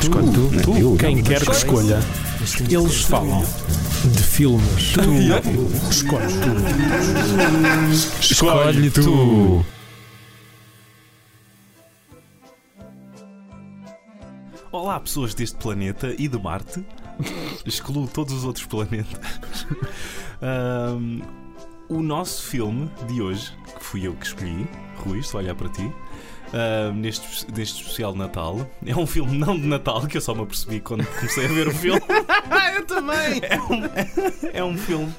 Escolhe tu. Tu, eu, Quem não, quer que escolha. Eles falam de filmes. Tu escolhe tu. Escolhe tu. Olá, pessoas deste planeta e de Marte. Excluo todos os outros planetas. Ahm, o nosso filme de hoje, que fui eu que escolhi, Rui, estou a olhar para ti, ahm, neste, neste especial de Natal, é um filme não de Natal, que eu só me apercebi quando comecei a ver o filme. eu também! É um, é um filme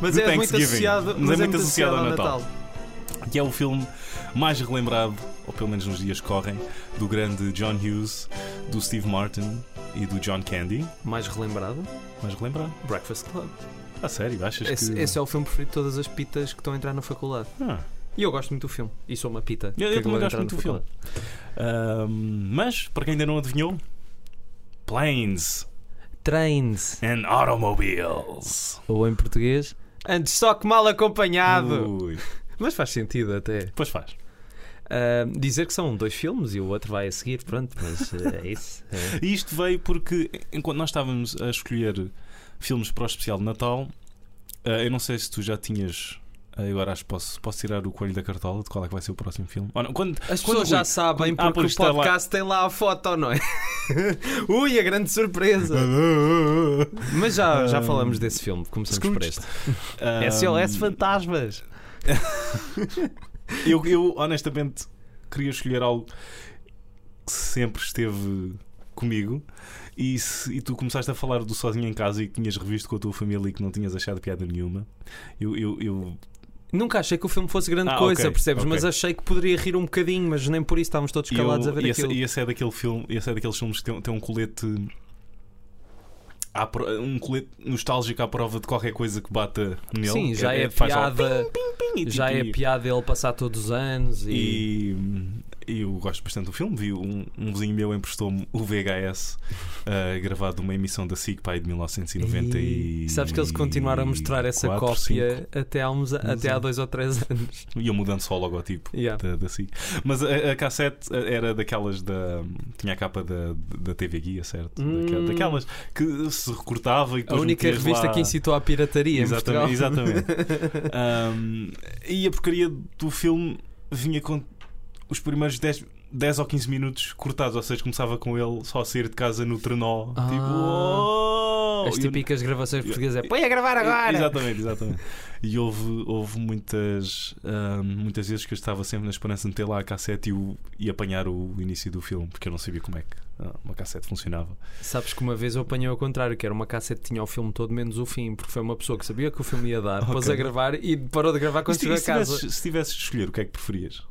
Mas é muito associado, mas mas é muito associado ao Natal. Natal. que é o filme mais relembrado, ou pelo menos nos dias que correm, do grande John Hughes, do Steve Martin e do John Candy. Mais relembrado, Mais relembrado? Breakfast Club. A sério, achas Esse, que. esse é o filme preferido de todas as pitas que estão a entrar na faculdade. Ah, E eu gosto muito do filme. E sou uma pita. eu, eu também gosto muito do filme. Ahm, mas, para quem ainda não adivinhou, Planes Trains. and Automobiles. Ou em português, antes só que mal acompanhado. Ui, Mas faz sentido até. Pois faz. Ah, dizer que são dois filmes e o outro vai a seguir, pronto, mas eh, é isso. É. E isto veio porque, enquanto nós estávamos a escolher filmes para o especial de Natal, ah, eu não sei se tu já tinhas. Ah, Agora acho que posso, posso tirar o coelho da cartola de qual é que vai ser o próximo filme. Ou não, quando, As quando pessoas já sabem quando- ah, porque pois o está lá. podcast tem lá a foto, não é? Ui, a grande surpresa! Mas já, já Ah, falamos desse filme, começamos por este. Ah, SOS Fantasmas! eu, eu honestamente queria escolher algo que sempre esteve comigo. E, se- e tu começaste a falar do Sozinho em Casa e que tinhas revisto com a tua família e que não tinhas achado piada nenhuma. Eu, eu, eu Nunca achei que o filme fosse grande Ah, coisa, ok, percebes? ok. Mas achei que poderia rir um bocadinho, mas nem por isso estávamos todos calados eu- a ver e esse, aquilo. e esse é daquele filme, esse é daqueles filmes que tem, tem um colete. um colete nostálgico à prova de qualquer coisa que bata nele. Sim, já é, faz só piada. pim, e Já tipo, é piada ele passar todos os anos e. E, e eu gosto bastante do filme. Vi um, um vizinho meu emprestou-me o VHS uh, gravado de uma emissão da SIC pai de 1990 e. Sabes que eles continuaram a mostrar essa cópia até há, uns, até há Exato. dois ou três anos. Iam mudando só o logotipo Yeah. da, da SIC. Mas a, a cassete era daquelas da. Tinha a capa da, da TV Guia, certo? Hum. Daquela- Daquelas que se recortava e A única revista lá... que incitou à pirataria. Exatamente, exatamente. Um, e a porcaria do filme vinha com os primeiros 10, 10 ou 15 minutos cortados, ou seja, começava com ele só a sair de casa no trenó. Ah. tipo, "Oh!" As E eu- típicas gravações portuguesas é põe a gravar agora! Exatamente, exatamente. E houve, houve muitas, um, muitas vezes que eu estava sempre na esperança de meter lá a cassete e, o- e apanhar o início do filme, porque eu não sabia como é que ah, uma cassete funcionava. Sabes que uma vez eu apanhei ao contrário, que era uma cassete que tinha o filme todo menos o fim, porque foi uma pessoa que sabia que o filme ia dar, pôs Ok. a gravar e parou de gravar quando chegou a casa. tivesses, se tivesses de escolher, o que é que preferias?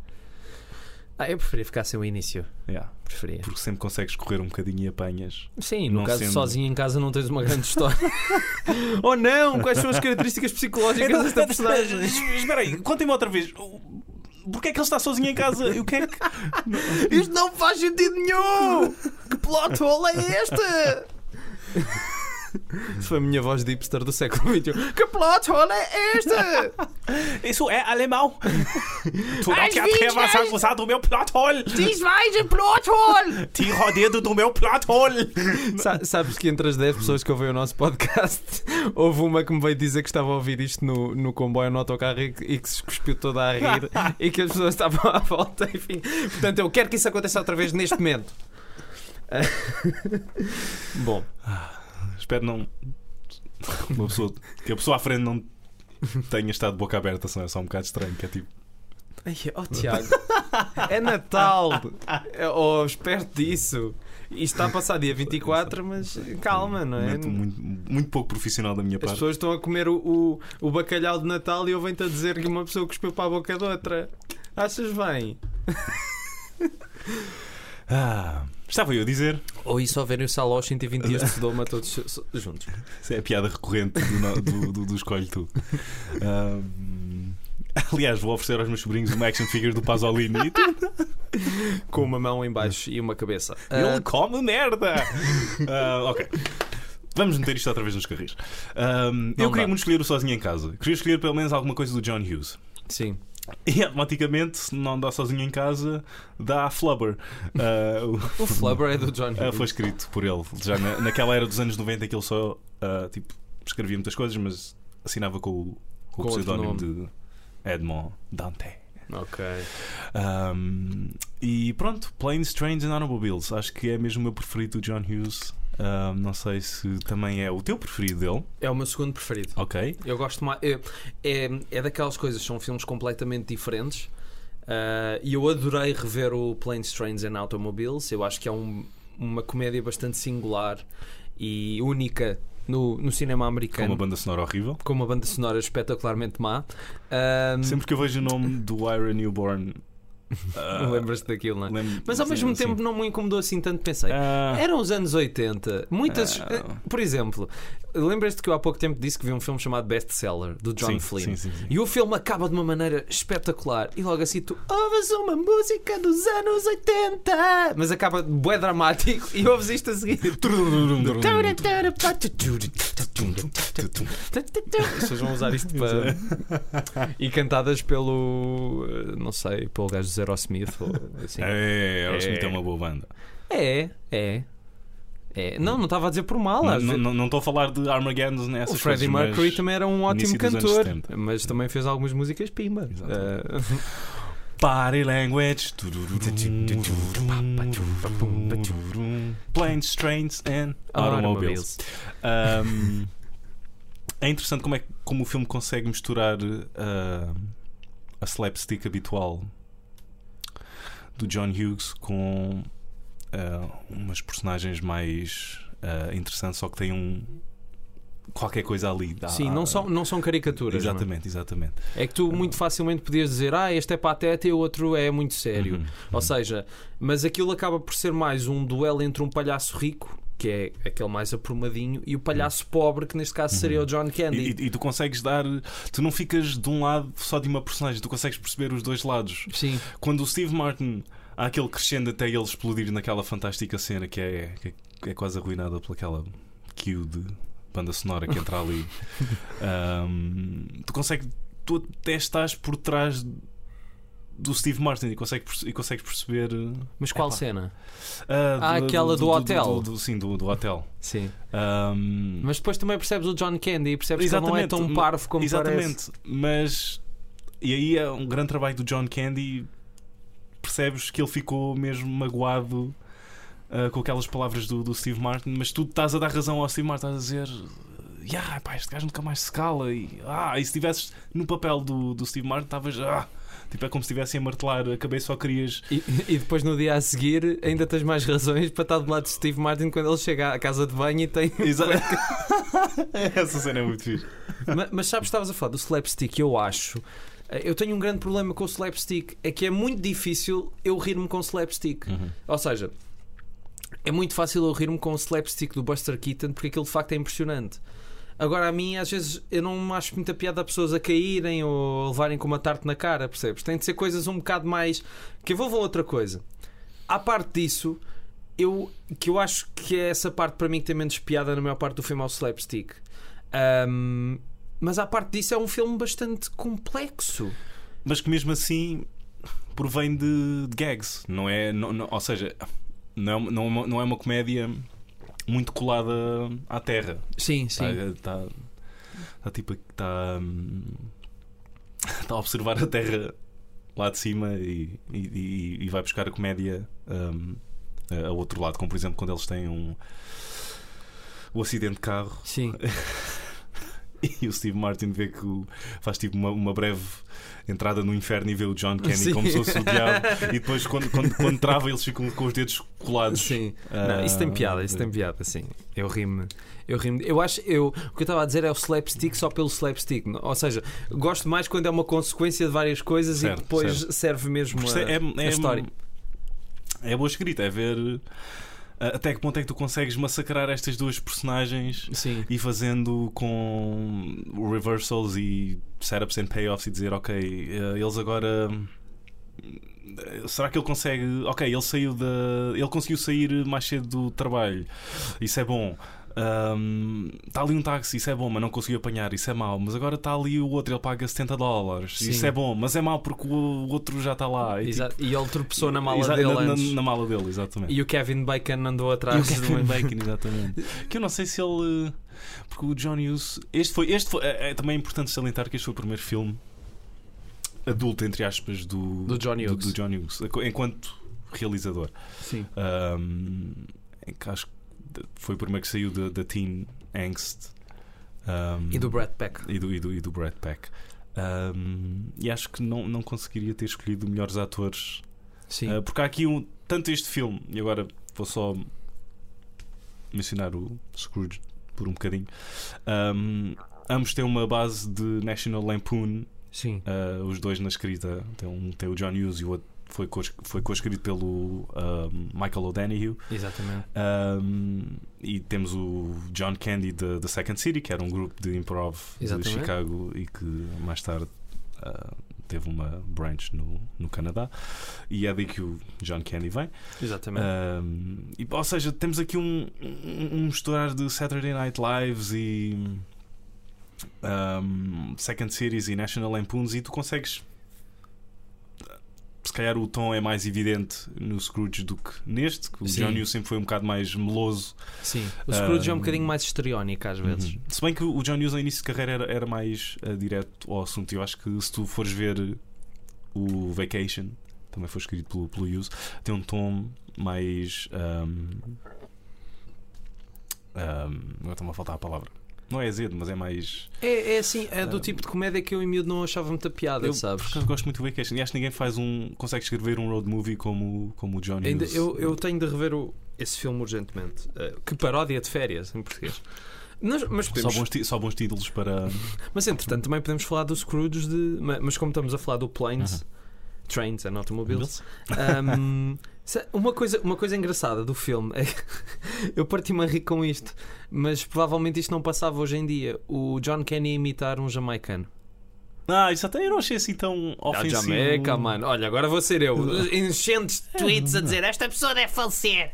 Ah, eu preferia ficar sem o início. Yeah, Preferia. porque sempre consegues correr um bocadinho e apanhas. Sim, no Não caso sendo- sozinho em casa não tens uma grande história. oh não! Quais são as características psicológicas desta personagem? Espera aí, contem-me outra vez. Porquê é que ele está sozinho em casa? E o que é que. Isto não faz sentido nenhum! Que plot hole é este? Isso foi a minha voz de hipster do século XXI. Que plot hole é este? Isso é alemão! Tu não te atrevas a usar do meu plot hole! Dies weise plot hole! Tira o dedo do meu plot hole! Sa- sabes que entre as 10 pessoas que ouvem o nosso podcast, houve uma que me veio dizer que estava a ouvir isto no, no comboio, no autocarro e que, e que se cuspiu toda a rir e que as pessoas estavam à volta, enfim. Portanto, eu quero que isso aconteça outra vez neste momento. Bom, Espero não. Uma pessoa, que a pessoa à frente não tenha estado de boca aberta, senão é só um bocado estranho. Que é tipo. Ai, oh Tiago, é Natal, É- oh, esperto disso. Isto está a passar dia 24, mas calma, não é? Muito, muito, muito pouco profissional da minha As parte. pessoas estão a comer o, o, o bacalhau de Natal e ouvem-te a dizer que uma pessoa cuspiu para a boca de outra. Achas bem? Ah, estava eu a dizer. Ou isso verem o Sal aos 120 dias de Sodoma todos juntos. Isso é a piada recorrente do, do, do, do Escolhe Tu. Ahm, aliás, vou oferecer aos meus sobrinhos uma action figure do Pasolini. Com uma mão em baixo e uma cabeça. Ele come merda! Ah, ok. Vamos meter isto outra vez nos carris. Ahm, eu queria dá. muito escolher o Sozinho em Casa. Queria escolher pelo menos alguma coisa do John Hughes. Sim. E automaticamente, se não dá sozinho em casa, dá a Flubber. Ah, o- Flubber é do John ah, Hughes. foi escrito por ele. Já na- naquela era dos anos 90 que ele só ah, tipo, escrevia muitas coisas, mas assinava com, o- com o pseudónimo de Edmond Dante. Ok. Um, e pronto, Planes, Trains and Automobiles. Acho que é mesmo o meu preferido do John Hughes. Um, não sei se também é o teu preferido dele. É o meu segundo preferido. Ok. Eu gosto mais. É, é, é daquelas coisas, são filmes completamente diferentes. Ah, E eu adorei rever o Planes, Trains and Automobiles. Eu acho que é um- uma comédia bastante singular e única no, no cinema Com americano. uma banda sonora horrível. com uma banda sonora espetacularmente má. Sempre que eu vejo o nome do Ira Newborn. Uh, Lembras-te daquilo, não é? Mas ao sim, mesmo sim. tempo não me incomodou assim tanto, pensei. Ah, Eram os anos 80. Muitas. Ah. eh, Por exemplo, lembras-te que eu há pouco tempo disse que vi um filme chamado Best Seller, do John sim, Flynn. Sim, sim, sim. E o filme acaba de uma maneira espetacular. E logo assim tu ouves uma música dos anos 80. Mas acaba bué dramático e ouves isto a seguir. Vocês vão usar isto para. e cantadas pelo. eh, Não sei, pelo gajo do Aerosmith. Ou assim. É, Aerosmith É. é uma boa banda. É, é. É. Não, não estava a dizer por mal. Não- estou a falar de Armageddon nessas O Freddie coisas, Mercury também era um ótimo dos cantor, 70. mas também fez algumas músicas pimba. Eh, Body language. Planes, trains and automobiles. Um, é interessante como, é, como o filme consegue misturar uh, a slapstick habitual do John Hughes com uh, umas personagens mais uh, interessantes, só que tem um qualquer coisa ali. Dá- Sim, não são, não são caricaturas. não é? Exatamente, exatamente. É que tu muito facilmente podias dizer, ah, este é pateta e o outro é muito sério. Uhum, Ou uhum. seja, mas aquilo acaba por ser mais um duelo entre um palhaço rico, que é aquele mais aprumadinho, e o palhaço pobre, que neste caso seria o John Candy. Uhum. E, e- tu consegues dar. Tu não ficas de um lado só de uma personagem, tu consegues perceber os dois lados. Sim, Quando o Steve Martin há aquele crescendo até ele explodir naquela fantástica cena que é, que é quase arruinada pelaquela cue de banda sonora que entra ali. Ahm, tu consegues. Tu até estás por trás do Steve Martin e consegues, e consegues perceber. mas qual Epá. cena? ah, Ah, aquela do hotel. do- sim, do, do hotel. Sim. Ahm, Mas depois também percebes o John Candy e percebes que ele não é tão Exatamente, parvo como parece. Exatamente, mas e aí é um grande trabalho do John Candy. Percebes que ele ficou mesmo magoado ah, com aquelas palavras do, do Steve Martin, mas tu estás a dar razão ao Steve Martin, estás a dizer. Yeah, pá, este gajo nunca mais se cala. E, ah, e se estivesses no papel do, do Steve Martin, estavas. Ah, tipo, é como se estivessem a martelar a cabeça, só querias. E, e depois no dia a seguir ainda tens mais razões para estar do lado de Steve Martin quando ele chega à casa de banho e tem. Essa cena é muito fixe. mas, mas sabes, estavas a falar do slapstick, eu acho. Eu tenho um grande problema com o slapstick. É que é muito difícil eu rir-me com slapstick. Uhum. Ou seja, é muito fácil eu rir-me com o slapstick do Buster Keaton porque aquilo de facto é impressionante. Agora, a mim, às vezes, eu não acho muita piada a pessoas a caírem ou levarem com uma tarte na cara, percebes? Tem de ser coisas um bocado mais. que envolvam outra coisa. À parte disso, eu, que eu acho que é essa parte para mim que tem menos piada na maior parte do filme é o slapstick. Ahm, mas à parte disso, é um filme bastante complexo. mas que mesmo assim provém de, de gags, não é? não- não- ou seja, não é, não, é não é uma comédia muito colada à terra. Sim, Está tá, tá tipo está está a observar a terra lá de cima e, e, e- vai buscar a comédia hum, a- outro lado, como por exemplo quando eles têm um o acidente de carro Sim. e o Steve Martin vê que o- faz tipo uma, uma breve entrada no inferno e vê o John Candy Sim. como se fosse o diabo e depois quando, quando, quando trava eles ficam com os dedos colados. Sim. Ah, Não, isso tem piada, isso tem piada, sim. Eu rimo. Eu rimo. Eu acho, eu, o que eu estava a dizer é o slapstick só pelo slapstick. Ou seja, gosto mais quando é uma consequência de várias coisas Certo, e depois serve mesmo a, é, é, a história. é boa escrita, é ver até que ponto é que tu consegues massacrar estas duas personagens Sim. e fazendo com reversals e setups and payoffs e dizer ok, eh, eles agora eh, será que ele consegue ok, ele saiu da ele conseguiu sair mais cedo do trabalho isso é bom Está ali um táxi, isso é bom, mas não conseguiu apanhar, isso é mau. Mas agora está ali o outro, ele paga 70 dólares, Sim. isso é bom, mas é mau porque o outro já está lá. E, Exato. E ele tropeçou na mala dele na, antes. na mala dele, exatamente. E o Kevin Bacon andou E o atrás Kevin do Bacon, exatamente. Que eu não sei se ele. Porque o John Hughes. Este foi. Este foi é, é também importante salientar que este foi o primeiro filme adulto, entre aspas, do, Do John Hughes. do John Hughes, enquanto realizador. Sim. Um, em que acho que foi o primeiro que saiu da, da Teen Angst. Um, E do Brad Peck. e do, e do, e do Brad Peck. Um, e acho que não, não conseguiria ter escolhido melhores atores Sim. Uh, porque há aqui um. Tanto este filme, e agora vou só mencionar o Scrooge por um bocadinho. Um, ambos têm uma base de National Lampoon, Sim. uh, os dois na escrita. Tem, um, tem o John Hughes e o outro foi, co foi co-escrito pelo um, Michael O'Donoghue. Exatamente. Um, e temos o John Candy da Second City, que era um grupo de improv Exatamente. de Chicago e que mais tarde uh, teve uma branch no, no Canadá. E é daí que o John Candy vem. Exatamente. Um, e, ou seja, temos aqui um, um, misturar de Saturday Night Lives e Second Series e National Lampoons e tu consegues se calhar o tom é mais evidente no Scrooge do que neste, que o Sim. John Hughes sempre foi um bocado mais meloso. Sim. O Scrooge é um bocadinho mais histriónico às vezes. Uhum. Se bem que o John Hughes ao início de carreira era, era mais uh, direto ao assunto. Eu acho que se tu fores ver o Vacation, também foi escrito pelo, pelo Hughes, tem um tom mais. Um, um, agora está-me a faltar a palavra. Não é azedo, mas é mais. É, é assim, é do Ah. tipo de comédia que eu em miúdo não achava muita piada, Eu, sabes? por acaso, gosto muito do Vacation. E acho que ninguém faz um. consegue escrever um road movie como, como o John Ainda, eu, eu tenho de rever o- esse filme urgentemente. Eh, que paródia de férias em português. Mas, mas, Só podemos, bons, ti- só bons títulos para. mas entretanto também podemos falar do Scrooge de. ma- Mas como estamos a falar do Planes, Trains and Automobiles, Um, uma, coisa, uma coisa engraçada do filme é eu parti-me a rir com isto, mas provavelmente isto não passava hoje em dia. O John Kenny imitar um jamaicano. Ah, isso até eu não achei assim tão Da ofensivo. Jamaica, mano. Olha, agora vou ser eu. Enchentes de tweets a dizer Esta pessoa deve falecer.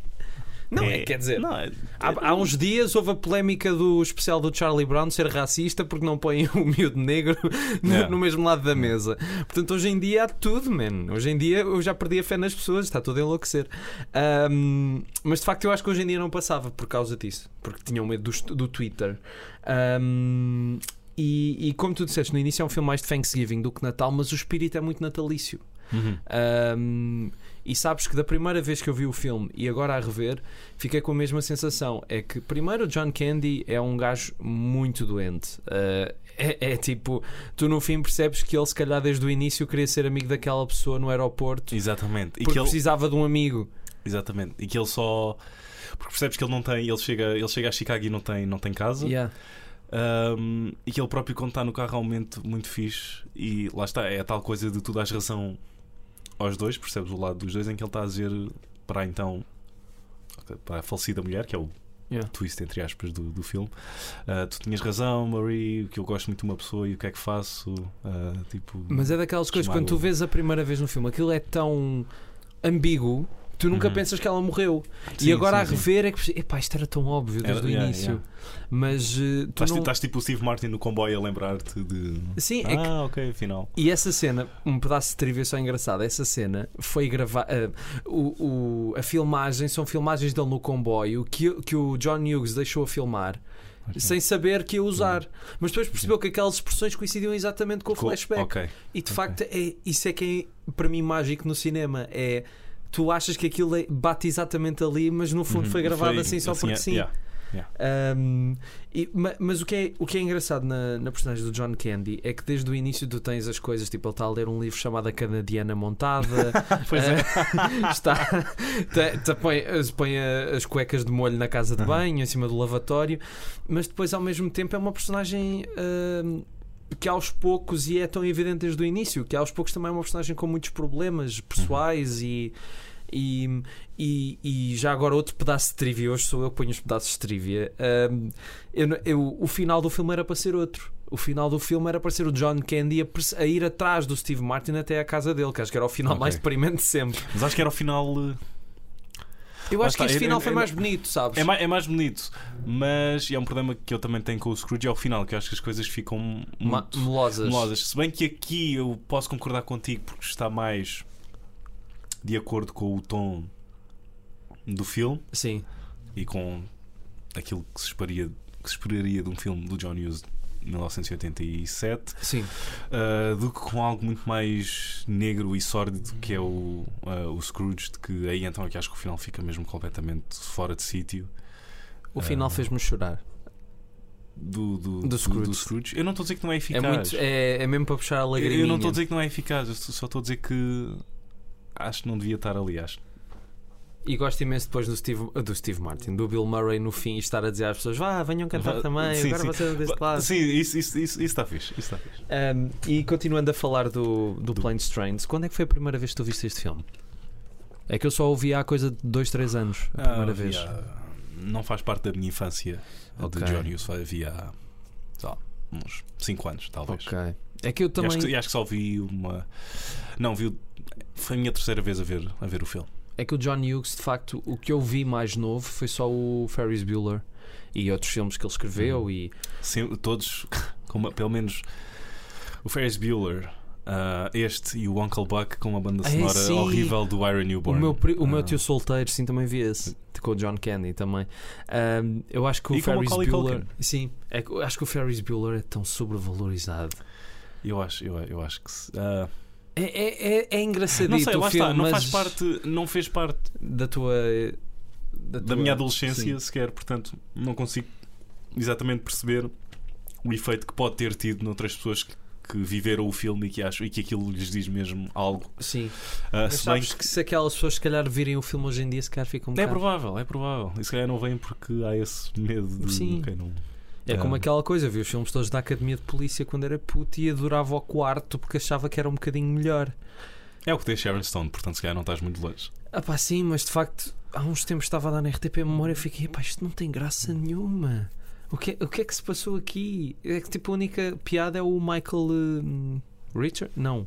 Não, é, quer dizer. Não, é- Há, há uns dias houve a polémica do especial do Charlie Brown ser racista porque não põe o miúdo negro no, no mesmo lado da mesa. Portanto, hoje em dia há tudo, man. Hoje em dia eu já perdi a fé nas pessoas, está tudo a enlouquecer. Ahm, mas de facto eu acho que hoje em dia não passava por causa disso, porque tinham medo do, do Twitter. Ahm, e, e como tu disseste, no início é um filme mais de Thanksgiving do que Natal, mas o espírito é muito natalício. Uhum. Um, e sabes que da primeira vez que eu vi o filme e agora a rever, fiquei com a mesma sensação. É que, primeiro, John Candy é um gajo muito doente. Uh, é, é tipo, tu no fim percebes que ele, se calhar, desde o início, queria ser amigo daquela pessoa no aeroporto Exatamente. E porque que ele, precisava de um amigo. exatamente. E que ele só. Porque percebes que ele não tem. Ele chega, ele chega a Chicago e não tem, não tem casa. Yeah. Um, e que ele próprio, quando está no carro, é um momento muito fixe. E lá está, é a tal coisa de tu dás razão aos dois, percebes o lado dos dois, em que ele está a dizer para então. para a falecida mulher, que é o Yeah. twist entre aspas do, do filme. Uh, tu tinhas razão, Marie, que eu gosto muito de uma pessoa e o que é que faço? Uh, tipo, Mas é daquelas coisas, quando tu vês a primeira vez no filme, aquilo é tão ambíguo. Tu nunca Uhum. pensas que ela morreu. Sim, e agora sim, a sim. rever é que epá, isto era tão óbvio desde Era- o yeah, início. yeah. Mas eh, tu Estás, não... estás tipo o Steve Martin no comboio a lembrar-te de. Sim, é que Ah, ok, afinal. E essa cena, um pedaço de trivia só engraçado, essa cena foi gravada. o, o- a filmagem são filmagens dele no comboio que, que o John Hughes deixou a filmar sem saber que ia usar. Mas depois percebeu que aquelas expressões coincidiam exatamente com o flashback. Ok. E de facto, é, isso é que é para mim mágico no cinema. É. Tu achas que aquilo é- bate exatamente ali, mas no fundo Uhum. foi gravado Foi assim só porque é- sim. yeah. Um, e- ma- mas o que, é, o que é engraçado na, na personagem do John Candy é que desde o início tu tens as coisas, tipo, ele está a ler um livro chamado A Canadiana Montada, Pois é. eh, está, te- te põe, põe as cuecas de molho na casa de Uhum. banho, em cima do lavatório, mas depois ao mesmo tempo é uma personagem. um, que aos poucos, e é tão evidente desde o início, que aos poucos também é uma personagem com muitos problemas pessoais e, e, e, e já agora outro pedaço de trivia, hoje sou eu que ponho os pedaços de trivia. Um, eu, eu- o final do filme era para ser outro. O final do filme era para ser o John Candy a, a ir atrás do Steve Martin até à casa dele, que acho que era o final Ok. mais deprimente de sempre. Mas acho que era o final. eh, Eu acho que este final foi eu- mais bonito, sabes? É mais, é mais bonito, mas é um problema que eu também tenho com o Scrooge é o final, que eu acho que as coisas ficam muito melosas. melosas. Se bem que aqui eu posso concordar contigo porque está mais de acordo com o tom do filme Sim. e com aquilo que se esperaria, que se esperaria de um filme do John Hughes 1987 Sim. uh, do que com algo muito mais negro e sórdido que é o, uh, o Scrooge, de que aí então é que acho que o final fica mesmo completamente fora de sítio. O final Ah. fez-me chorar. do, do, Do Scrooge. Scrooge. Eu não estou a dizer que não é É, eficaz. muito, é, é mesmo para puxar a lagriminha. eu não estou a dizer que não é eficaz, eu só estou a dizer que acho que não devia estar ali. Acho. E gosto imenso depois do Steve, do Steve Martin, do Bill Murray no fim estar a dizer às pessoas: vá, venham cantar também, sim, agora sim. vocês deste lado. Sim, isso, isso, isso, isso está fixe. Isso está fixe. Um, e continuando a falar do, do Planes Trains, quando é que foi a primeira vez que tu viste este filme? É que eu só ouvi há coisa de 2, 3 anos, a primeira Ah, vez. não faz parte da minha infância Ok. de John Hughes. Havia lá, uns 5 anos, talvez. Ok. É que eu E também. acho, que, e acho que só vi uma. Não, vi. o- Foi a minha terceira vez a ver, a ver o filme. É que o John Hughes, de facto, o que eu vi mais novo foi só o Ferris Bueller e outros filmes que ele escreveu. Uhum. E Sim, todos, com uma- pelo menos o Ferris Bueller, ah, este e o Uncle Buck com uma banda Ah, sonora sim. horrível do Iron o Newborn. meu, pri- o meu Ah. tio solteiro, sim, também vi esse. Com o John Candy também. Um, eu acho que o E o Ferris Bueller. Culkin. Sim, é acho que o Ferris Bueller é tão sobrevalorizado. Eu acho, eu, eu acho que. ah, É, é, é, é engraçadito não sei, lá filme, está, não faz parte, não fez parte da tua. Da, da tua- minha adolescência Sim. sequer, portanto não consigo exatamente perceber o efeito que pode ter tido noutras pessoas que, que viveram o filme e que acham e que aquilo lhes diz mesmo algo. Sim. Mas se bem sabes que se aquelas pessoas se calhar virem o filme hoje em dia, se calhar ficam um É bocado- provável, é provável. E se calhar não vem porque há esse medo de Sim. ok, não. É como Ah. aquela coisa, vi os filmes todos da Academia de Polícia quando era puto e adorava o quarto porque achava que era um bocadinho melhor. É o que tem Sharon Stone, portanto se calhar não estás muito longe. Ah pá, sim, mas de facto, há uns tempos estava a dar na RTP Memória e fiquei, pá, isto não tem graça nenhuma. O que, é- o que é que se passou aqui? É que tipo a única piada é o Michael hum, Richard? Não.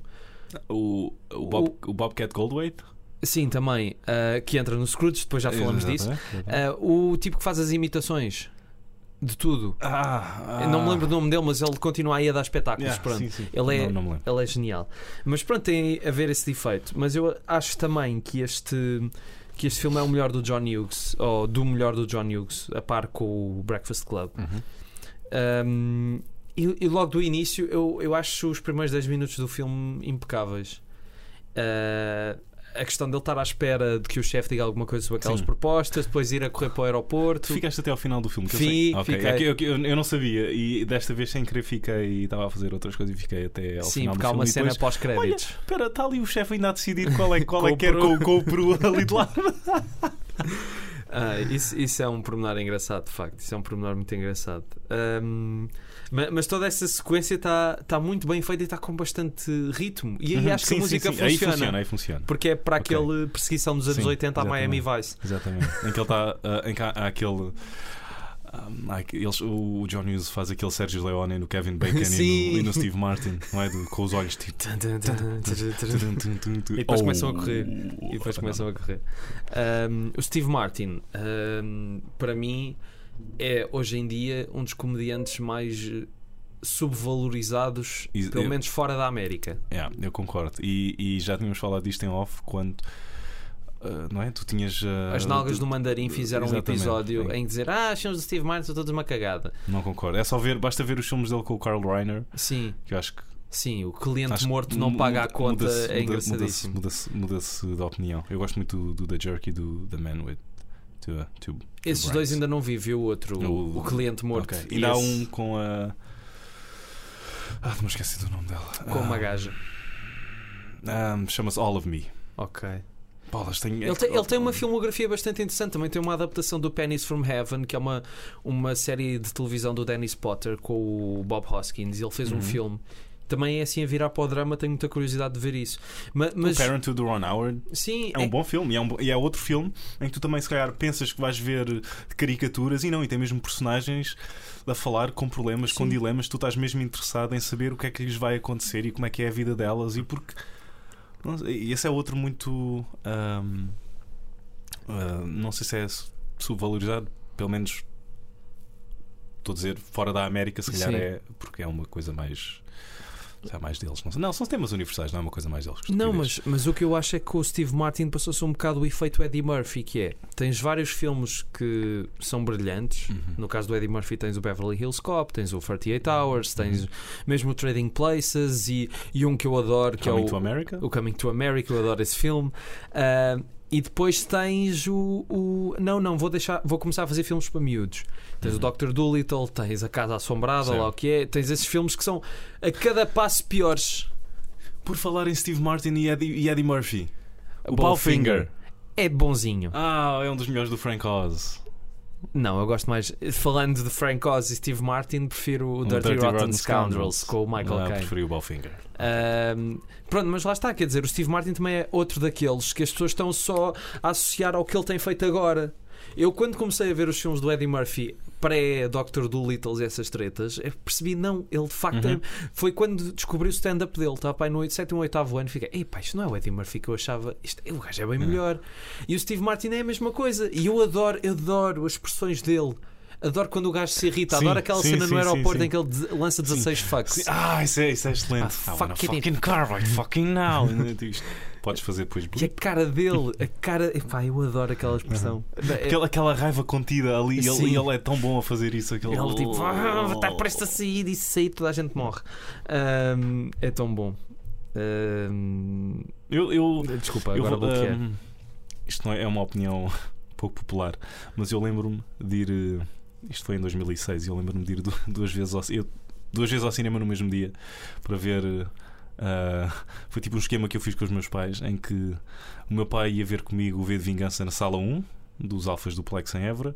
O, o, Bob, o Bobcat Goldthwait? Sim, também. ah, que entra no Scrooge, depois já falamos disso. Exatamente. Ah, o tipo que faz as imitações de tudo. Ah, Eu não me lembro do nome dele, mas ele continua aí a dar espetáculos. Yeah, pronto. sim, sim. Ele é- Não, não. Ele é genial. Mas pronto, tem a ver esse defeito. Mas eu acho também que este, que este filme é o melhor do John Hughes, ou do melhor do John Hughes, a par com o Breakfast Club. Uhum. Um, e, e logo do início, eu, eu acho os primeiros 10 minutos do filme impecáveis. Uh, a questão dele estar à espera de que o chefe diga alguma coisa sobre aquelas Sim. propostas, depois ir a correr para o aeroporto. Ficaste até ao final do filme. que eu Fi- sei. Ok, fiquei. é eu, eu- eu não sabia e desta vez sem querer fiquei e estava a fazer outras coisas e fiquei até ao Sim, final do porque há filme. uma cena pós-créditos. Espera, está ali o chefe ainda a decidir qual é, qual é que quer peru. com, o peru ali de lado. Ah, isso, isso é um pormenor engraçado, de facto. Isso é um pormenor muito engraçado. Ahm, ma- mas, toda essa sequência está tá muito bem feita e está com bastante ritmo. E aí Uhum, acho que sim, a música sim, sim. Aí funciona. funciona, aí funciona. Porque é para Ok. aquele perseguição dos anos Sim, 80 a Miami. Vice. Exatamente. em que ele está. ah, em que há, há aquele. ah, eles, o John Hughes faz aquele Sérgio Leone no Kevin Bacon e no, e no Steve Martin, não é? Com os olhos tipo. E depois começam a correr. E depois começam a correr. Ahm, o Steve Martin, ahm, para mim, é hoje em dia um dos comediantes mais eh, subvalorizados, E- pelo eu- menos fora da América. Yeah, eu concordo. E, e já tínhamos falado disto em off quando. ah, não é? Tu tinhas. ah, As nalgas tu- do Mandarim fizeram um episódio em dizer Ah, os filmes do Steve Martin são todos uma cagada. Não concordo. É só ver, basta ver os filmes dele com o Carl Reiner, Sim, que eu acho que. sim, o cliente acho morto não paga a muda- conta muda-se- é muda- engraçadíssimo. Muda-se muda muda de opinião. Eu gosto muito do, do The Jerk e do The Man with Two, two Esses dois ainda não vi, viu o outro, o, O- cliente morto. Ok. E esse um com a. Ah, não me esqueci do nome dela. com uma Ah, gaja. ah, Chama-se All of Me. Ok. Bolas, tem... Ele tem, ele tem uma filmografia bastante interessante. Também tem uma adaptação do Pennies from Heaven, que é uma, uma série de televisão do Dennis Potter com o Bob Hoskins. Ele fez um Uhum. filme. Também é assim a virar para o drama. Tenho muita curiosidade de ver isso. Ma- O Mas, Parenthood do Ron Howard sim, é um bom filme e é, um e é outro filme em que tu também se calhar pensas que vais ver caricaturas e não, e tem mesmo personagens a falar com problemas, com Sim. dilemas, tu estás mesmo interessado em saber o que é que lhes vai acontecer e como é que é a vida delas e porque e esse é outro muito ah, não sei se é su- subvalorizado, pelo menos estou a dizer fora da América, se calhar Sim. é porque é uma coisa mais. É mais deles. Não, não, são temas universais, não é uma coisa mais deles. Não, mas, mas o que eu acho é que o Steve Martin passou-se um bocado o efeito Eddie Murphy, que é tens vários filmes que são brilhantes. Uhum. No caso do Eddie Murphy tens o Beverly Hills Cop, tens o 48 Hours, tens mesmo o Trading Places e, e um que eu adoro que Coming é to o, America? o Coming to America, eu adoro esse filme. Ah, e depois tens o, o. Não, não, vou deixar. Vou começar a fazer filmes para miúdos. Tens Uhum. o Dr. Dolittle, tens a Casa Assombrada, Certo. lá o que é. Tens esses filmes que são a cada passo piores. Por falar em Steve Martin e Eddie, e Eddie Murphy, o Bowfinger. Bowfinger. É bonzinho. Ah, é um dos melhores do Frank Oz. Não, eu gosto mais. Falando de Frank Oz e Steve Martin, prefiro o Um Dirty, Rotten, Rotten Scoundrels, com o Michael ah, Caine. preferi o Bowfinger. Ahm, pronto, mas lá está, quer dizer, o Steve Martin também é outro daqueles que as pessoas estão só a associar ao que ele tem feito agora. Eu, quando comecei a ver os filmes do Eddie Murphy pré-Dr. Dolittle e essas tretas, percebi, não, ele de facto Uhum. foi quando descobri o stand-up dele, estava pai no 7 e 8 ano, fiquei, ei pá, isto não é o Eddie Murphy que eu achava, isto, o gajo é bem Uhum. melhor. E o Steve Martin é a mesma coisa, e eu adoro, adoro as expressões dele. Adoro quando o gajo se irrita, Sim, adoro aquela sim, cena sim, no aeroporto em que ele lança 16 fucks. Ah, isso é, isso é excelente. Ah, I wanna fuck it. fucking car right fucking now. Podes fazer depois. E a cara dele, a cara. Epá, eu adoro aquela expressão. É- Aquela, aquela raiva contida ali, ele, e ele é tão bom a fazer isso. Aquele... Ele tipo, ah, está prestes a sair e se sair toda a gente morre. Ahm, é tão bom. Ahm, Eu, eu, desculpa, eu agora vou- bloqueei. hum, isto não é, é uma opinião pouco popular, mas eu lembro-me de ir. eh, Isto foi em 2006 e eu lembro-me de ir du- duas vezes ao, eu- duas vezes ao cinema no mesmo dia para ver. Ah, foi tipo um esquema que eu fiz com os meus pais em que o meu pai ia ver comigo o V de Vingança na sala 1 dos Alfas do Plex em Évora.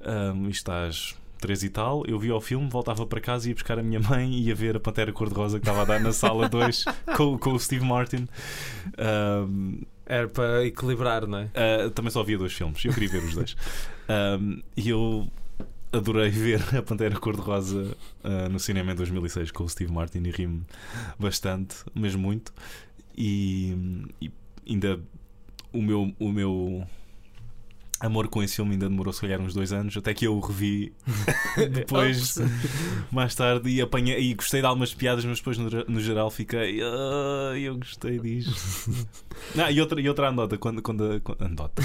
Um, isto às 3 e tal. Eu vi ao filme, voltava para casa, ia buscar a minha mãe e ia ver a Pantera Cor-de-Rosa que estava a dar na sala 2 com, com o Steve Martin. Um, Era para equilibrar, não é? Uh, também só havia dois filmes, eu queria ver os dois. Um, e eu adorei ver a Pantera Cor-de-Rosa uh, no cinema em 2006 com o Steve Martin e ri-me bastante, mesmo muito. E, e ainda o meu, o meu amor com esse filme ainda demorou se calhar uns dois anos, até que eu o revi depois, mais tarde, e apanhei e gostei de algumas piadas, mas depois no, no geral fiquei. "Ah, eu gostei disto. Não, e, outra, e outra anedota, quando, quando, quando andota,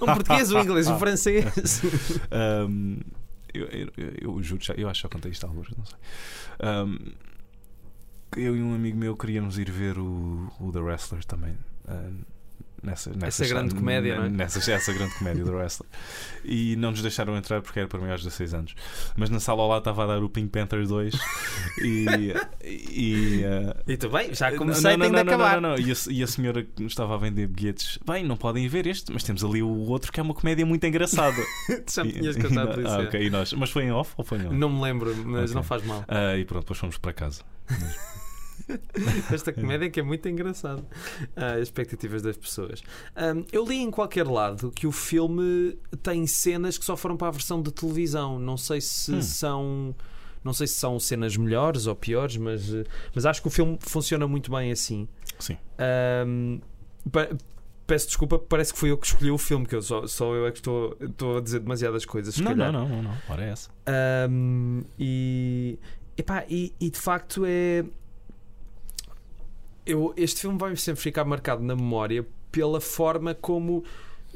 Um português, um inglês, um francês. Um, eu, eu, eu, eu juro, já- eu acho que já contei isto alguns, não sei. Um, eu e um amigo meu queríamos ir ver o, o The Wrestler também. um, nessa, nessa, Essa grande comédia, não é? Nessa, essa grande comédia do Wrestler. E não nos deixaram entrar porque era para maiores de 16 anos. Mas na sala ao lado estava a dar o Pink Panther 2 e. e uh, E tu bem, já comecei, não, tenho não, de não, acabar. Não, não, E, a, e a senhora que nos estava a vender bilhetes, bem, não podem ver este, mas temos ali o outro que é uma comédia muito engraçada. Já me tinhas contado isso. ah, é. ok, e nós, mas foi em off ou foi em on? Não me lembro, mas Ok. não faz mal. Ah, e pronto, depois fomos para casa. Esta comédia que é muito engraçada. As expectativas das pessoas. Ahm, eu li em qualquer lado que o filme tem cenas que só foram para a versão de televisão. Não sei se Hum. são. Não sei se são cenas melhores ou piores, mas, eh, mas acho que o filme funciona muito bem assim. Sim. Pa- peço desculpa, parece que fui eu que escolhi o filme, que eu só, só eu é que estou, estou a dizer demasiadas coisas. Não, não, não, não, não. Ora é essa. Um, e, epá, e, e de facto é. Eu, este filme vai sempre ficar marcado na memória pela forma como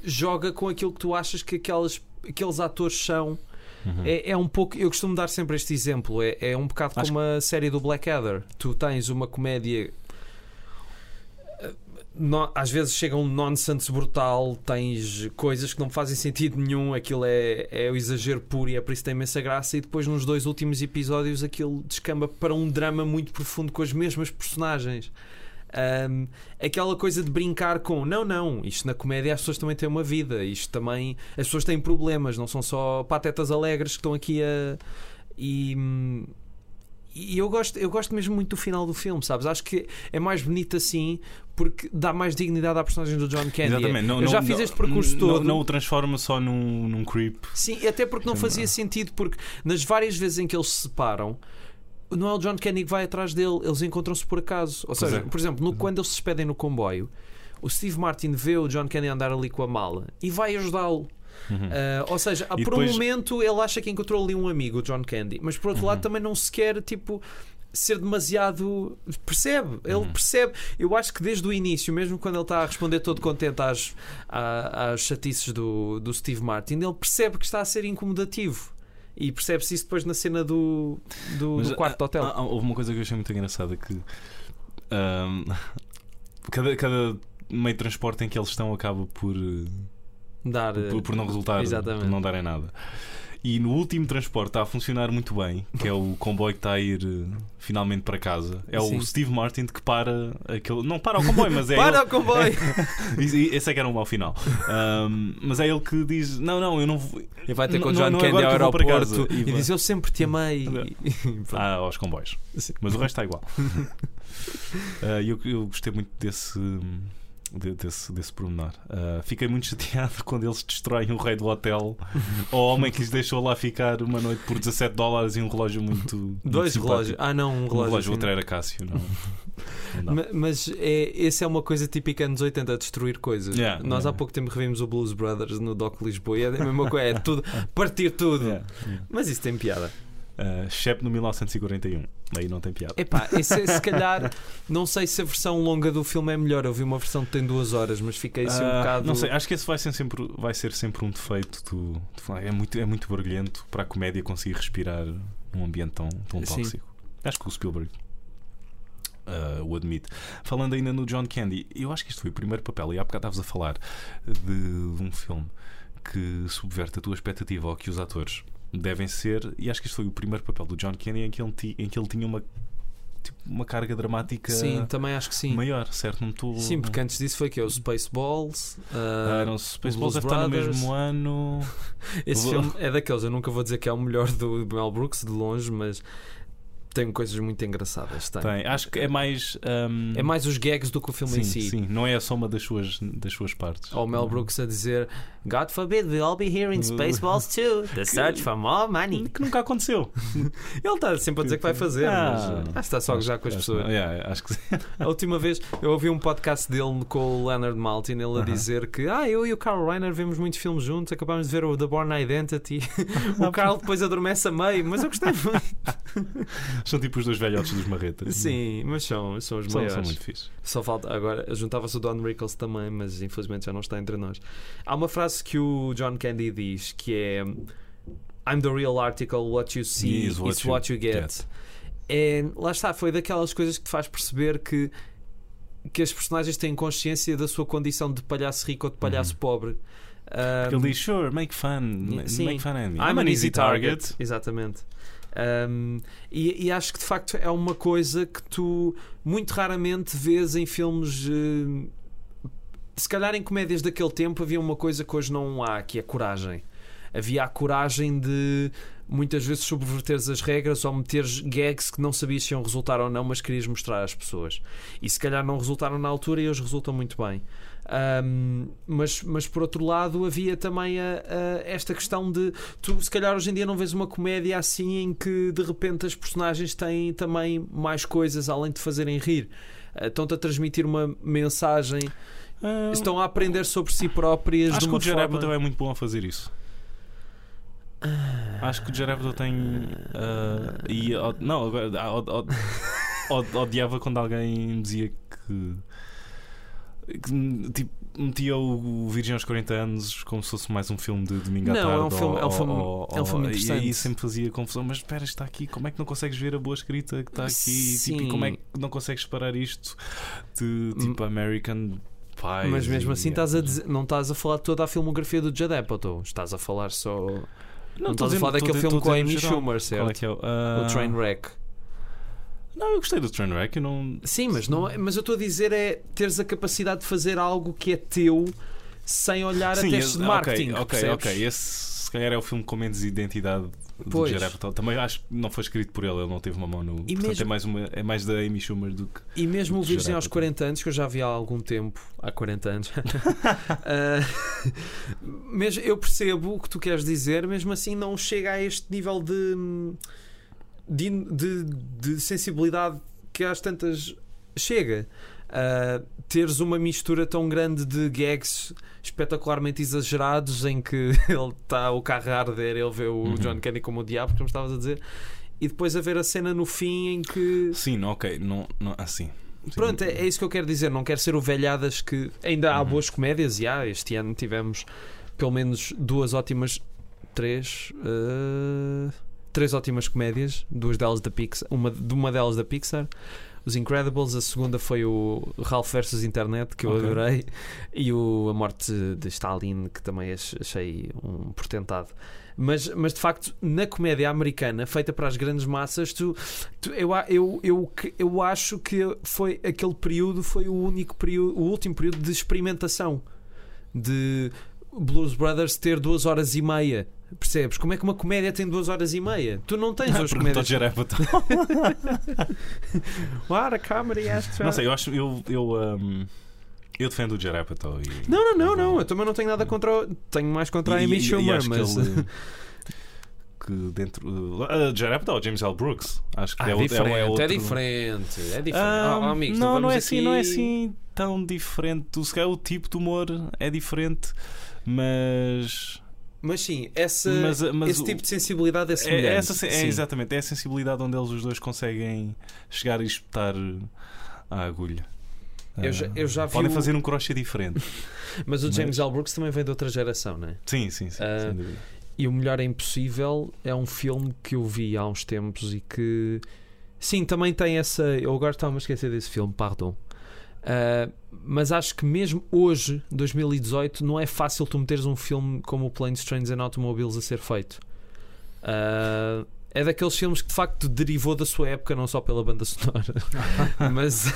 joga com aquilo que tu achas que aquelas, aqueles atores são. Uhum. É, é um pouco. Eu costumo dar sempre este exemplo. É, é um bocado Acho como a série do Blackadder. Tu tens uma comédia. No- às vezes chega um nonsense brutal, tens coisas que não fazem sentido nenhum, aquilo é, é o exagero puro e é por isso que tem imensa graça, e depois nos dois últimos episódios aquilo descamba para um drama muito profundo com as mesmas personagens. Ahm, aquela coisa de brincar com não, não, isto na comédia as pessoas também têm uma vida, isto também as pessoas têm problemas, não são só patetas alegres que estão aqui a e, hum, e eu gosto, eu gosto mesmo muito do final do filme, sabes? Acho que é mais bonito assim porque dá mais dignidade à personagem do John Candy. Exatamente. Não, eu já não- fiz não- este percurso não- todo. Não, o transforma só num, num creep. Sim, até porque não fazia não. sentido, porque nas várias vezes em que eles se separam, não é o John Candy que vai atrás dele, eles encontram-se por acaso. Ou seja, é. por exemplo, no, quando eles se despedem no comboio, o Steve Martin vê o John Candy andar ali com a mala e vai ajudá-lo. Uhum. Ah, ou seja, E por um depois- momento ele acha que encontrou ali um amigo, o John Candy, mas por outro lado também não se quer tipo ser demasiado percebe, ele Uhum. percebe. Eu acho que desde o início, mesmo quando ele está a responder todo contente às, às chatices do, do Steve Martin, ele percebe que está a ser incomodativo. E percebe-se isso depois na cena do, do, Mas, do quarto de hotel. houve uma coisa que eu achei muito engraçada que ahm, cada, cada meio de transporte em que eles estão acaba por, eh, Dar, por, por não resultar, exatamente. por não darem nada. E no último transporte está a funcionar muito bem, que é o comboio que está a ir eh, finalmente para casa. É Sim. o Steve Martin que para aquele. Não para o comboio, mas é. Para ele- o comboio! Esse é que era um mau final. Ahm, mas é ele que diz: Não, não, eu não vou. E vai ter com o John não é Candy ao aeroporto e, E diz: Eu sempre te amei. Ah, aos comboios. Sim. Mas o resto está igual. E eu, eu gostei muito desse. De- Desse, desse pormenor. Ah, fiquei muito chateado quando eles destroem o rei do hotel ao homem que lhes deixou lá ficar uma noite por 17 dólares e um relógio muito. muito Dois simpático. relógios. Ah, não, um Um relógio. relógio, assim, outro era Cássio. Não, não Mas é, esse é uma coisa típica anos 80, destruir coisas. Yeah, Nós yeah. há pouco tempo revimos o Blues Brothers no Doc Lisboa e é a mesma coisa, é tudo, partir tudo. Yeah. Mas isso tem piada. Ah, Shep no 1941. Aí não tem piada. Epá, esse, é, se calhar, não sei se a versão longa do filme é melhor. Eu vi uma versão que tem duas horas, mas fiquei assim um Ah, bocado. Não sei, acho que esse vai ser sempre, vai ser sempre um defeito do, do- é, muito, é muito barulhento para a comédia conseguir respirar num ambiente tão, tão Sim. tóxico. Acho que o Spielberg ah, o admite. Falando ainda no John Candy, eu acho que este foi o primeiro papel, e há bocado estavas a falar de, de um filme que subverte a tua expectativa ao que os atores devem ser, e acho que este foi o primeiro papel do John Candy em que ele, em que ele tinha uma, tipo, uma carga dramática Sim, também acho que sim. maior, certo? Não estou. Sim, porque antes disso foi que é o Spaceballs. Ah, ah, não, Spaceballs deve estar no mesmo ano. esse filme é daqueles. Eu nunca vou dizer que é o melhor do Mel Brooks de longe, mas tem coisas muito engraçadas. Tem. Tem. Acho que é mais. ahm, É mais os gags do que o filme sim, em si. sim, não é a soma das suas, das suas partes. Ou o Mel Brooks a dizer God forbid we'll all be here in Spaceballs too. The search for more money. Que nunca aconteceu. Ele está sempre a dizer que vai fazer, Ah. mas uh, que está só gozar com as pessoas. yeah, acho que sim. A última vez eu ouvi um podcast dele com o Leonard Maltin, ele a Aham. dizer que ah, eu e o Carl Reiner vemos muitos filmes juntos, acabámos de ver o The Born Identity. o Carl depois adormece a meio, mas eu gostei muito. São tipo os dois velhotes dos marretas. Sim, mas são, são os São, maiores. são muito fixe. Só falta agora, juntava-se o Don Rickles também, mas infelizmente já não está entre nós. Há uma frase que o John Candy diz que é I'm the real article, what you see Is what what, you you get. get. É, lá está, foi daquelas coisas que te faz perceber que, que as personagens têm consciência da sua condição de palhaço rico ou de palhaço Uhum. pobre. Porque Um, ele diz, sure, make fun. sim. Make fun me. I'm an easy target. Exatamente. Um, e, e acho que de facto é uma coisa que tu muito raramente vês em filmes. eh, se calhar em comédias daquele tempo havia uma coisa que hoje não há, que é coragem. Havia a coragem de muitas vezes subverteres as regras ou meteres gags que não sabias se iam resultar ou não, mas querias mostrar às pessoas. E se calhar não resultaram na altura e hoje resultam muito bem. Um, mas, mas por outro lado havia também a- a- esta questão de tu se calhar hoje em dia não vês uma comédia assim em que de repente as personagens têm também mais coisas além de fazerem rir Uh, estão-te a transmitir uma mensagem Ah, estão a aprender sobre si próprias Acho de que uma o Jared forma Apatow é muito bom a fazer isso. Acho que o Jared tem. e, não, agora. odiava quando alguém dizia que. Que, tipo, metia o Virgem aos 40 anos como se fosse mais um filme de domingo à Não, é um tarde. filme- ou- é um filme- ou- é um filme ou- E interessante. aí sempre fazia confusão. Mas espera, está aqui. Como é que não consegues ver a boa escrita que está aqui? Tipo, e como é que não consegues separar isto de tipo American Pie? mas mesmo assim estás a dizer, não estás a falar de toda a filmografia do Judd Apatow estás a falar só não, estou estás a falar daquele filme com a Amy. Schumer é certo? é o. ah, o Trainwreck Não, eu gostei do Trainwreck. Eu não. Sim, mas, não, é- mas eu estou a dizer é teres a capacidade de fazer algo que é teu sem olhar Sim, a testes de marketing. Ok, ok, percebes? ok. Esse se calhar é o filme com menos identidade do Pois. Jared Apatow. Também acho que não foi escrito por ele, ele não teve uma mão no. E portanto, mesmo- é, mais uma, é mais da Amy Schumer do que. E mesmo o Do Virgem Jared aos Apatow. 40 anos, que eu já vi há algum tempo, há 40 anos, ah, mesmo, eu percebo o que tu queres dizer, mesmo assim não chega a este nível de, de, de, de sensibilidade que às tantas chega. ah, teres uma mistura tão grande de gags espetacularmente exagerados em que ele está o carro a arder, ele vê o Uhum. John Candy como o diabo, como estavas a dizer, e depois haver a cena no fim em que. Sim, ok. Não, não, assim. Sim. Pronto, é, é isso que eu quero dizer. Não quero ser o velhadas que ainda há Uhum. boas comédias e há. Este ano tivemos pelo menos duas ótimas. Três. eh, três ótimas comédias. Duas delas da Pixar. Uma, de uma delas da Pixar. Os Incredibles. A segunda foi o Ralph versus Internet, que eu Ok. adorei. E o A Morte de Stalin, que também ach- achei um portentado. Mas, mas de facto, na comédia americana, feita para as grandes massas, tu, tu- eu, eu, eu, eu acho que foi aquele período foi o único período, o último período de experimentação de Blues Brothers ter duas horas e meia. Percebes? Como é que uma comédia tem duas horas e meia? Tu não tens as Pergunta ao comédias. What a comedy Não sei, eu acho. Eu, eu, um, eu defendo o Jared Apatow. E, Não, não, não, não. Eu também não tenho nada contra. o- Tenho mais contra a E- Amy e- e Schumer, que mas. ele- que dentro. Uh, Jared Apatow, James L. Brooks. Acho que Ah, é, o- é, diferente, é, é, outro... diferente, é diferente. Ah, Oh, amigos, não, não vamos é assim, não é aqui- assim tão diferente. Se calhar o tipo de humor é diferente, mas. Mas sim, essa, Mas- mas esse o- tipo de sensibilidade é É, semelhante. essa, se- é exatamente, é a sensibilidade onde eles os dois conseguem chegar e espetar a agulha. Eu já- eu já vi Podem o- fazer um crochê diferente. Mas o Mas- James L. Brooks também vem de outra geração, não é? Sim, sim, sim. Ah, sem dúvida. E O Melhor é Impossível é um filme que eu vi há uns tempos e que. Sim, também tem essa. Eu agora estava a esquecer desse filme, pardon. Ah, mas acho que mesmo hoje, 2018, não é fácil tu meteres um filme como o Planes, Trains and Automobiles a ser feito. Ah, é daqueles filmes que de facto derivou da sua época, não só pela banda sonora. mas,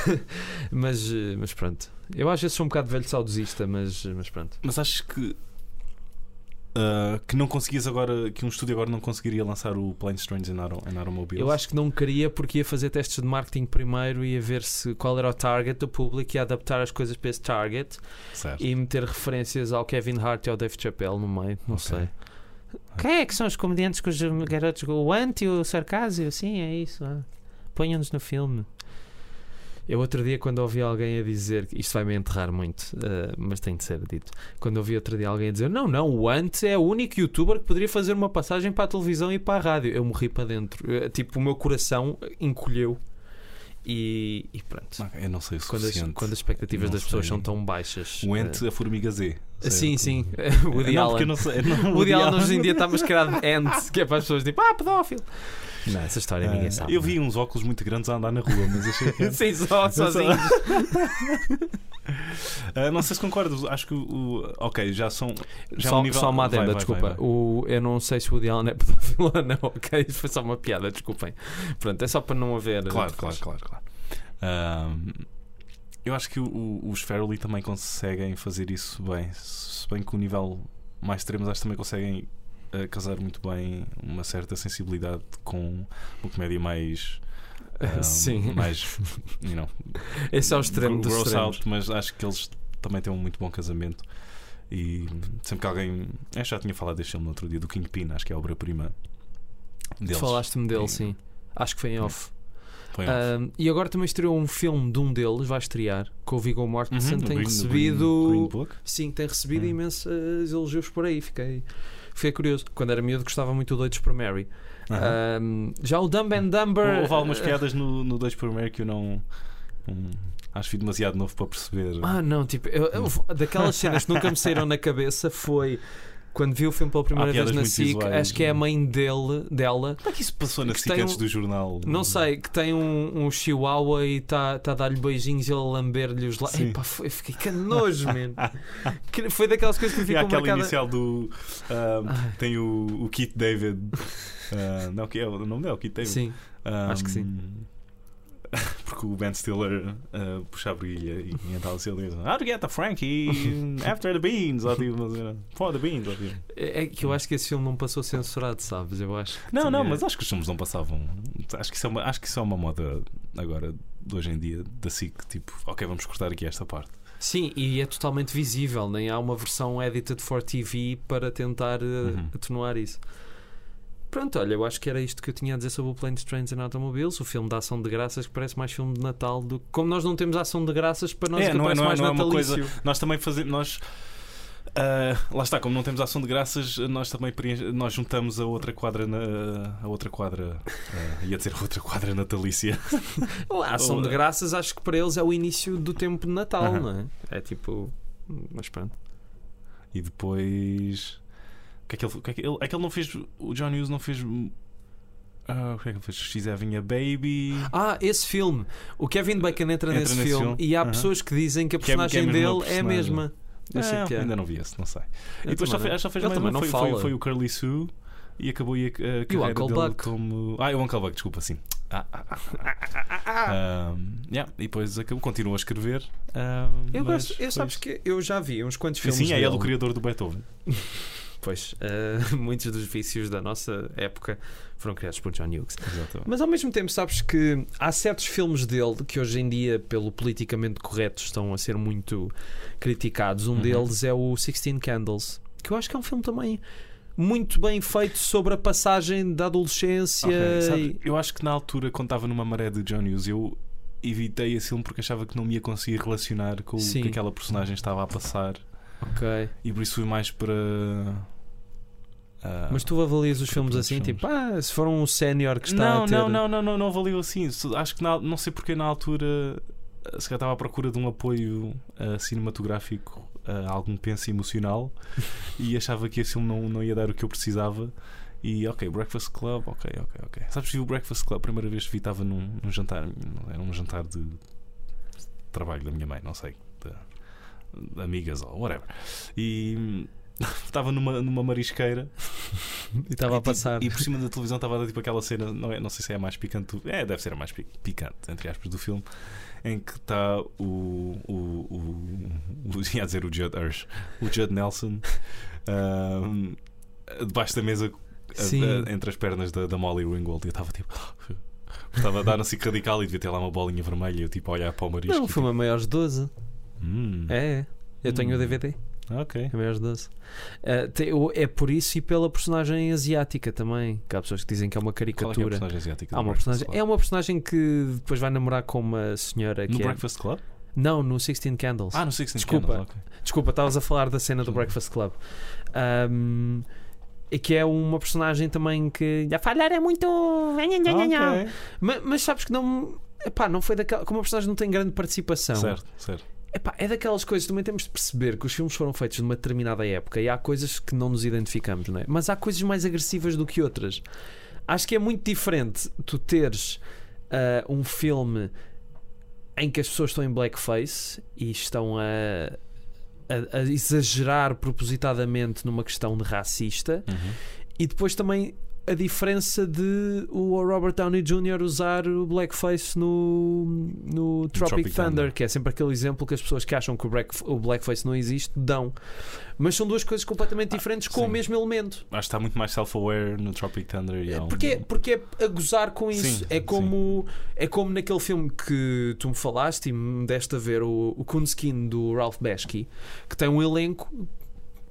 mas, mas pronto. Eu às vezes sou um bocado velho saudosista, mas, mas pronto. Mas acho que. Ah, que não conseguias agora. Que um estúdio agora não conseguiria lançar o Planes, Trains and Auto- and Automobiles. Eu acho que não queria porque ia fazer testes de marketing primeiro, ia ver se qual era o target do público, ia adaptar as coisas para esse target Certo. e meter referências ao Kevin Hart e ao Dave Chappelle no meio, não Ok. sei. Quem é que são os comediantes com os garotos? O Ant e o Sarcásio? Sim, é isso. ah. Ponham-nos no filme. Eu outro dia, quando ouvi alguém a dizer, isto vai me enterrar muito, ah, mas tem de ser dito. Quando ouvi outro dia alguém a dizer: Não, não, o Ant é o único youtuber que poderia fazer uma passagem para a televisão e para a rádio. Eu morri para dentro. Eh, Tipo, o meu coração encolheu. E, e pronto. Eu não sei o Quando as, quando as expectativas das pessoas sei. são tão baixas. O Ent, eh, a Formiga Z. sim, certo? sim. O Woody não, Allen. eu não sei. Não, O Woody Allen hoje em dia está mascarado de Ant, que é para as pessoas tipo, ah, pedófilo. Não, essa história ninguém Ah, sabe. Eu vi uns óculos muito grandes a andar na rua, mas achei que. Sim, só, sozinho. Ah, não sei se concordas, acho que o. Ok, já são. Já é só, um nível- só uma vai, adenda, vai, desculpa. vai, vai. O, eu não sei se o Woody Allen é pedófilo ou não, ok? Isso foi só uma piada, desculpem. Pronto, é só para não haver. Claro, claro, claro, claro. Ahm, eu acho que o- o- os Fairley também conseguem fazer isso bem. Se bem que o nível mais extremo acho que também conseguem ah, casar muito bem uma certa sensibilidade com uma comédia mais. Sim. Mais. You know, Esse é o extremo dos gross out, mas acho que eles também têm um muito bom casamento. E sempre que alguém. Eu já tinha falado deste filme no outro dia, do Kingpin, acho que é a obra-prima deles. Falaste-me dele, E- sim. Acho que foi em off. Foi um- Ahm, e agora também estreou um filme de um deles, vai estrear, com o Viggo Mortensen. Uhum, do tem Green- do recebido. Green- Green. Sim, tem recebido Hum. imensos elogios por aí. Fiquei, fiquei curioso. Quando era miúdo, gostava muito do Doidos por Mary. Ahm, já o Dumb and Dumber. Houve algumas eh, piadas no, no 2 por meio que eu não. não- acho que fui demasiado novo para perceber. Ah, não, tipo, eu- eu- daquelas cenas que nunca me saíram na cabeça foi. Quando vi o filme pela primeira vez na SIC, visuais, acho que é a não? mãe dele, dela, Como é que isso passou na SIC antes um- do jornal? não sei, que tem um, um chihuahua e está tá a dar-lhe beijinhos e ele a lamber-lhe os lábios. Epá, foi, fiquei que nojo, man. Foi daquelas coisas que me E há ficam aquela marcadas. inicial do. ah, Ai. tem o, o Keith David. ah, não, que é o nome dele, o Keith David. Sim, Ah, acho que sim. Porque o Ben Stiller uh, puxa a brilha e então assim ele diz How to get the Frankie after the beans ou tipo, uh, for the beans ou, tipo. é é que eu acho que esse filme não passou censurado, sabes? Eu acho. Não, não, tinha- mas acho que os filmes não passavam acho que, isso é uma, acho que isso é uma moda agora de hoje em dia da SIC tipo, ok, vamos cortar aqui esta parte Sim, e é totalmente visível, nem há uma versão edited for TV para tentar eh, Uhum. atenuar isso. Pronto, olha, eu acho que era isto que eu tinha a dizer sobre o Planes, Trains and Automobiles, o filme da ação de graças que parece mais filme de Natal do que. Como nós não temos ação de graças, para nós É, não é- não é- mais não é uma natalício. Nós também fazemos. Nós, ah, lá está, como não temos ação de graças, nós também preenche- nós juntamos a outra quadra na. A outra quadra. ah, ia dizer a outra quadra natalícia. A ação de graças acho que para eles é o início do tempo de Natal, Aham. não é? É tipo. Mas pronto. E depois. O que é que ele, o que é que ele, é que ele não fez. O John Hughes não fez. ah, o que é que ele fez? She's Having a Baby. Ah, esse filme. O Kevin Bacon entra, Entra nesse, nesse filme, filme. e há Aham. pessoas que dizem que a Que é- que é personagem dele uma é a personagem. mesma. Ah, piada. ainda não vi esse, não sei. Eu e depois só fez, só fez mais também um, não foi, fala. foi, foi o Curly Sue e acabou a, a carreira Uncle dele Buck. como. Ah, o Uncle Buck, desculpa, sim. Ah, ah, ah, ah, ah. Um, yeah, e depois acabou, continuou a escrever. um, Eu gosto, eu sabes isso. que eu já vi uns quantos E filmes. Sim, é ele o criador do Beethoven. Pois, eh, muitos dos vícios da nossa época foram criados por John Hughes. Exatamente. Mas ao mesmo tempo, sabes que há certos filmes dele que hoje em dia, pelo politicamente correto, estão a ser muito criticados. Um Uhum. deles é o Sixteen Candles, que eu acho que é um filme também muito bem feito sobre a passagem da adolescência. Ok, sabe, eu acho que na altura, quando estava numa maré de John Hughes, eu evitei esse filme porque achava que não me ia conseguir relacionar com o Sim. que aquela personagem estava a passar. Ok. E por isso fui mais para. ah, Mas tu avalias os filmes assim, filmes. tipo, ah, se for um sénior que está não, a ter... não, não, não, não, não valeu assim. Acho que na- não sei porque na altura se calhar estava à procura de um apoio eh, cinematográfico a algum penso emocional e achava que esse filme não, não ia dar o que eu precisava. E ok, Breakfast Club, ok, ok, ok. Sabes, vi o Breakfast Club a primeira vez que vi estava num, num jantar, era um jantar de trabalho da minha mãe, não sei, de amigas ou whatever. E estava numa, numa marisqueira E estava a passar. e por cima da televisão estava a dar tipo aquela cena, não, é, não sei se é a mais picante, do- é, deve ser a mais pi- picante, entre aspas, do filme, em que está o, o, o, o, ia dizer o Judd Hirsch, o Judd Nelson, ahm, debaixo da mesa, a- a- entre as pernas da, da Molly Ringwald, e eu estava tipo. Estava a dar assim radical e devia ter lá uma bolinha vermelha e eu tipo a olhar para o marisco. Não, e, o filme é maiores de 12. "Hum, É, é. Eu tenho o Hum. DVD. Ok. É maiores de 12. Eh, tem- o- é por isso e pela personagem asiática também. Que há pessoas que dizem que é uma Qual é, é a caricatura. personagem asiática? Há uma personagem, Club? é uma personagem que depois vai namorar com uma senhora No que é. Breakfast Club? Não, no Sixteen Candles. Ah, no Six Desculpa. Desculpa, estavas a falar da cena do. Breakfast Club. E que é uma personagem também que a falhar é muito. Mas, mas sabes que não. Epá, não foi daquela. Como a personagem não tem grande participação. Certo, certo. Epá, é daquelas coisas, também temos de perceber que os filmes foram feitos numa determinada época e há coisas que não nos identificamos, não é? Mas há coisas mais agressivas do que outras. Acho que é muito diferente tu teres ah, um filme em que as pessoas estão em blackface e estão a, a- a exagerar propositadamente numa questão de racista Uhum. e depois também a diferença de o Robert Downey Jr. usar o blackface no, no Tropic, Tropic Thunder, Thunder. que é sempre aquele exemplo que as pessoas que acham que o, black- o blackface não existe dão. Mas são duas coisas completamente diferentes com o mesmo elemento. Acho que está muito mais self-aware no Tropic Thunder. E um- Porque, é- porque é a gozar com isso. Sim, é, como, é como naquele filme que tu me falaste e me deste a ver, o, o Coonskin do Ralph Bashki, que tem um elenco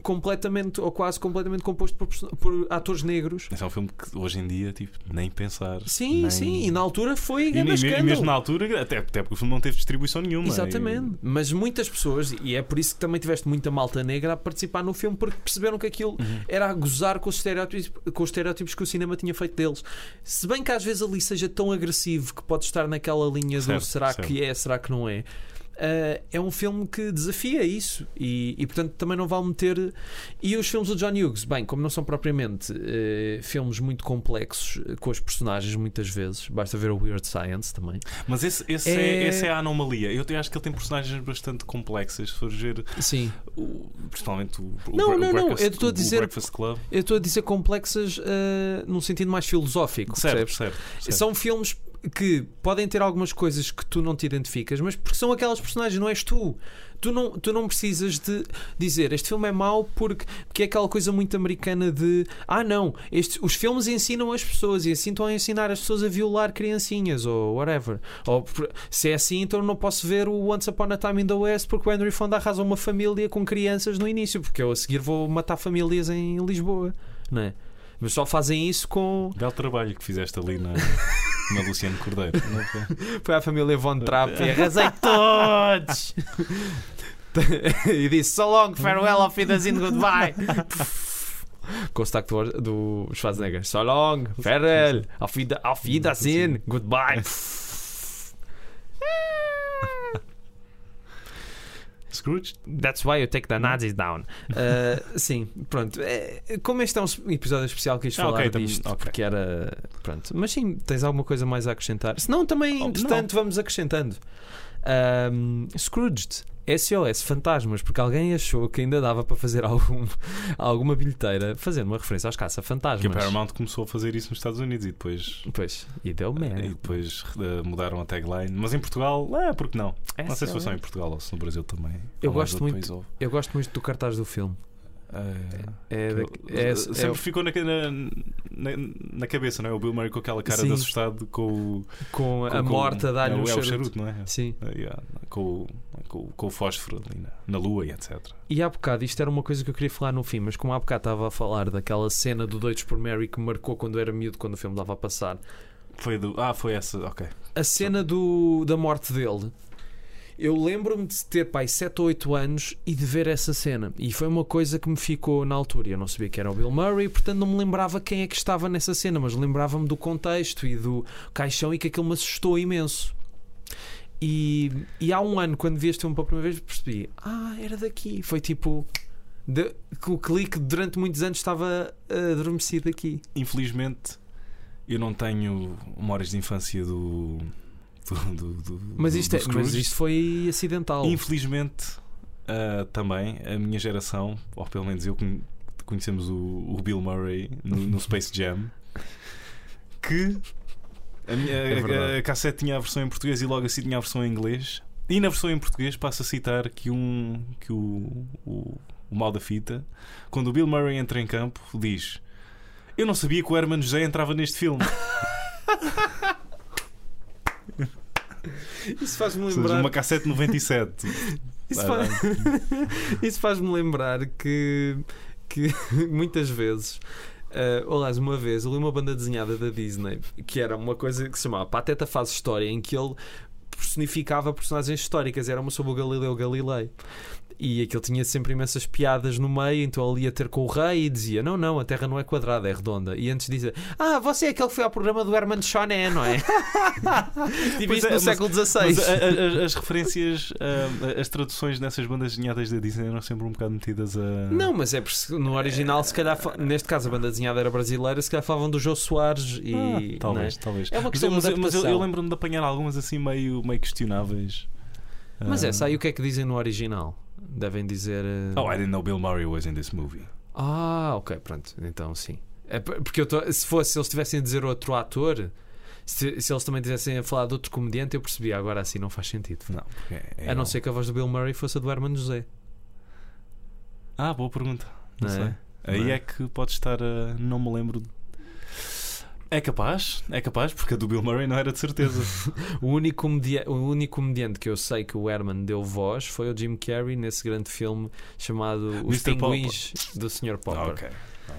completamente ou quase completamente composto por, por atores negros. Esse é um filme que hoje em dia, tipo, nem pensar. Sim, nem... sim, e na altura foi E, e- e mesmo na altura, até, até porque o filme não teve distribuição nenhuma. Exatamente, mas muitas pessoas, e é por isso que também tiveste muita malta negra a participar no filme, porque perceberam que aquilo E- Uhum. era a gozar com os, estereótipos, com os estereótipos que o cinema tinha feito deles. Se bem que às vezes ali seja tão agressivo que pode estar naquela linha do Certo, será certo. que é, será que não é. Ah, é um filme que desafia isso e, e, portanto também não vale meter. E os filmes do John Hughes, bem, como não são propriamente eh, filmes muito complexos eh, com os personagens, muitas vezes, basta ver o Weird Science também. Mas esse, esse É- é... essa é a anomalia. Eu acho que ele tem personagens bastante complexas. Se for ver, Sim, o- principalmente o, o, Não, o não, não, Breakfast, eu estou a o dizer- Breakfast Club. eu estou a dizer complexas ah, num sentido mais filosófico, Certo, certo, certo. São filmes que podem ter algumas coisas que tu não te identificas, mas porque são aquelas personagens, não és tu. Tu não, tu não precisas de dizer este filme é mau porque, porque é aquela coisa muito americana de ah não, este, os filmes ensinam as pessoas e assim estão a ensinar as pessoas a violar criancinhas ou whatever. Ou se é assim, então não posso ver o Once Upon a Time in the West porque o Henry Fonda arrasa uma família com crianças no início, porque eu a seguir vou matar famílias em Lisboa, não é? Mas só fazem isso com. Belo trabalho que fizeste ali na, na Luciano Cordeiro. Foi? A família Von Trapp e arrasei todos! e disse so long, farewell, auf Wiedersehen, goodbye! Com o sotaque do, do Schwarzenegger. So long, farewell, auf, Wieder, auf Wiedersehen, goodbye! Scrooge? That's why you take the Nazis down. Uh, sim, pronto. É, como este é um episódio especial, quis Ah, falar ok, tam- disto, ok. porque era. Pronto. Mas sim, tens alguma coisa mais a acrescentar? Se não, também, Oh, entretanto, vamos acrescentando. Um, Scrooged, SOS, fantasmas, porque alguém achou que ainda dava para fazer algum, alguma bilheteira fazendo uma referência aos Que a caça-fantasmas. Paramount começou a fazer isso nos Estados Unidos e depois, Pois, e deu merda. e depois eh, mudaram a tagline. Mas em Portugal, é, porque não? Não sei se foi só em SOS. Portugal ou se no Brasil também. Eu gosto muito-. Eu gosto muito do cartaz do filme. É, É, que- é- é- sempre ficou na, na, na- cabeça, não é? O Bill Murray com aquela cara Sim. de assustado com, com a com- morta dá-lhe é, um é charuto. charuto, não é? Sim. É, yeah, com, o- com, com o fósforo ali na, na lua e etc. E há bocado, isto era uma coisa que eu queria falar no fim, mas como há bocado estava a falar daquela cena do Doidos por Mary que marcou quando era miúdo, quando o filme dava a passar, Foi do. Ah, foi essa, ok. a cena do, da morte dele, eu lembro-me de ter pai 7 ou 8 anos e de ver essa cena. E foi uma coisa que me ficou na altura. Eu não sabia que era o Bill Murray, portanto não me lembrava quem é que estava nessa cena, mas lembrava-me do contexto e do caixão e que aquilo me assustou imenso. E, e há um ano, quando vi este filme pela primeira vez, percebi: ah, era daqui. Foi tipo. de- o clique durante muitos anos estava eh, adormecido aqui. Infelizmente, eu não tenho memórias de infância do. Do, do, Mas isto, é, mas isto foi acidental. Infelizmente, ah, também, a minha geração, ou pelo menos eu, conhe- conhecemos o, o Bill Murray no, no Space Jam, que a, minha, É a- a, cassete tinha a versão em português e logo assim tinha a versão em inglês. E na versão em português passo a citar que, um, que o, o, o mal da fita, quando o Bill Murray entra em campo, diz: Eu não sabia que o Herman José entrava neste filme. Isso faz-me Ou seja, uma cassete 97. Isso, faz... Isso faz-me lembrar que, que muitas vezes. Uh, aliás, uma vez eu li uma banda desenhada da Disney que era uma coisa que se chamava Pateta Faz História, em que ele personificava personagens históricas. Era uma sobre o Galileu Galilei. E aquilo tinha sempre imensas piadas no meio, então ele ia ter com o rei e dizia: Não, não, a Terra não é quadrada, é redonda. E antes dizia: Ah, você é aquele que foi ao programa do Herman Choné, não é? tipo isso é, no mas- século Mas XVI. a- a- a- as referências, ah, as traduções nessas bandas desenhadas da Disney eram sempre um bocado metidas a. Não, mas é porque no original, se calhar, neste caso a banda desenhada era brasileira, se calhar falavam do Jô Soares e. Ah, talvez, não talvez. É uma Mas, questão eu- mas, eu- mas eu, lembro-me de apanhar algumas assim meio, meio questionáveis. é? Mas Ah, essa aí o que é que dizem no original? Devem dizer. eh, Oh, I didn't know Bill Murray was in this movie. Ah, ok, pronto. Então sim. É porque eu tô- se fosse, se eles tivessem a dizer outro ator, se, se eles também tivessem a falar de outro comediante, eu percebia. Agora assim não faz sentido. Não, é a não ser que a voz do Bill Murray fosse a do Herman José. Ah, boa pergunta. Não, Não é? sei. Aí Não é? é que pode estar a. Não me lembro. É capaz, é capaz, porque a do Bill Murray não era de certeza. O único, comedia- o único comediante que eu sei que o Herman deu voz foi o Jim Carrey nesse grande filme chamado Os Mr. Pinguins do Sr. Popper. Ah, ok.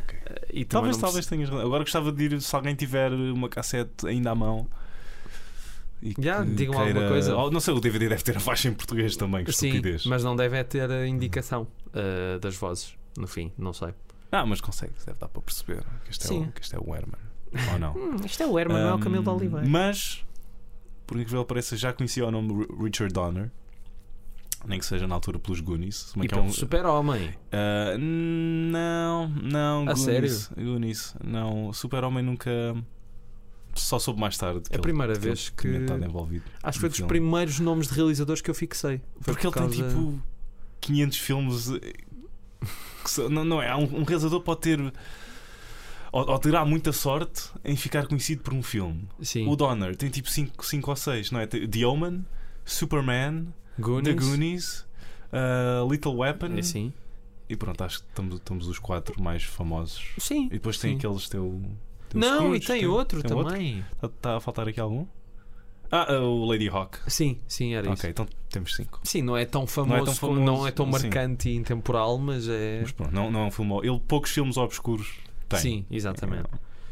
ok. E também Talvez, não talvez tenhas razão. Agora gostava de ir, se alguém tiver uma cassete ainda à mão. E Já, digam queira- alguma coisa. Oh, não sei, o DVD deve ter a faixa em português também, que Sim, estupidez. mas não deve é ter a indicação uh, das vozes no fim, não sei. Ah, mas consegue, deve dar para perceber que este, é o, que este é o Herman. Ou não? Hum, isto é o Herman, não é o Camilo de Um, Oliveira. Mas, por incrível que pareça, já conhecia o nome de Richard Donner. Nem que seja na altura pelos Goonies. bem E que é pelo um- Super-Homem. Ah, não, não, A Goonies, Goonies, não. Super-Homem nunca. Só soube mais tarde. que É a ele- primeira que vez ele que- tinha estado envolvido. Acho que foi dos filme. primeiros nomes de realizadores que eu fixei. Foi Porque ele por tem causa- tipo 500 filmes. eh, que são- não, não é? Um, um realizador pode ter. Ou, ou terá muita sorte em ficar conhecido por um filme. Sim, O Donner tem tipo 5 ou 6, não é? The Omen, Superman, Goonies. The Goonies, uh, Little Weapon. É, sim. E pronto, acho que estamos, estamos os quatro mais famosos. Sim. E depois tem sim. aqueles teu. teu Não, Scrooge, e tem outro tem também. Está a faltar aqui algum? Ah, uh, o Lady Hawk. Sim, sim, era Ok, isso. então temos 5. Sim, não é tão famoso, tão como- famoso, não é tão sim. marcante e intemporal, mas é. Mas pronto, não, não é um filme. Ele poucos filmes obscuros Tem. Sim, exatamente.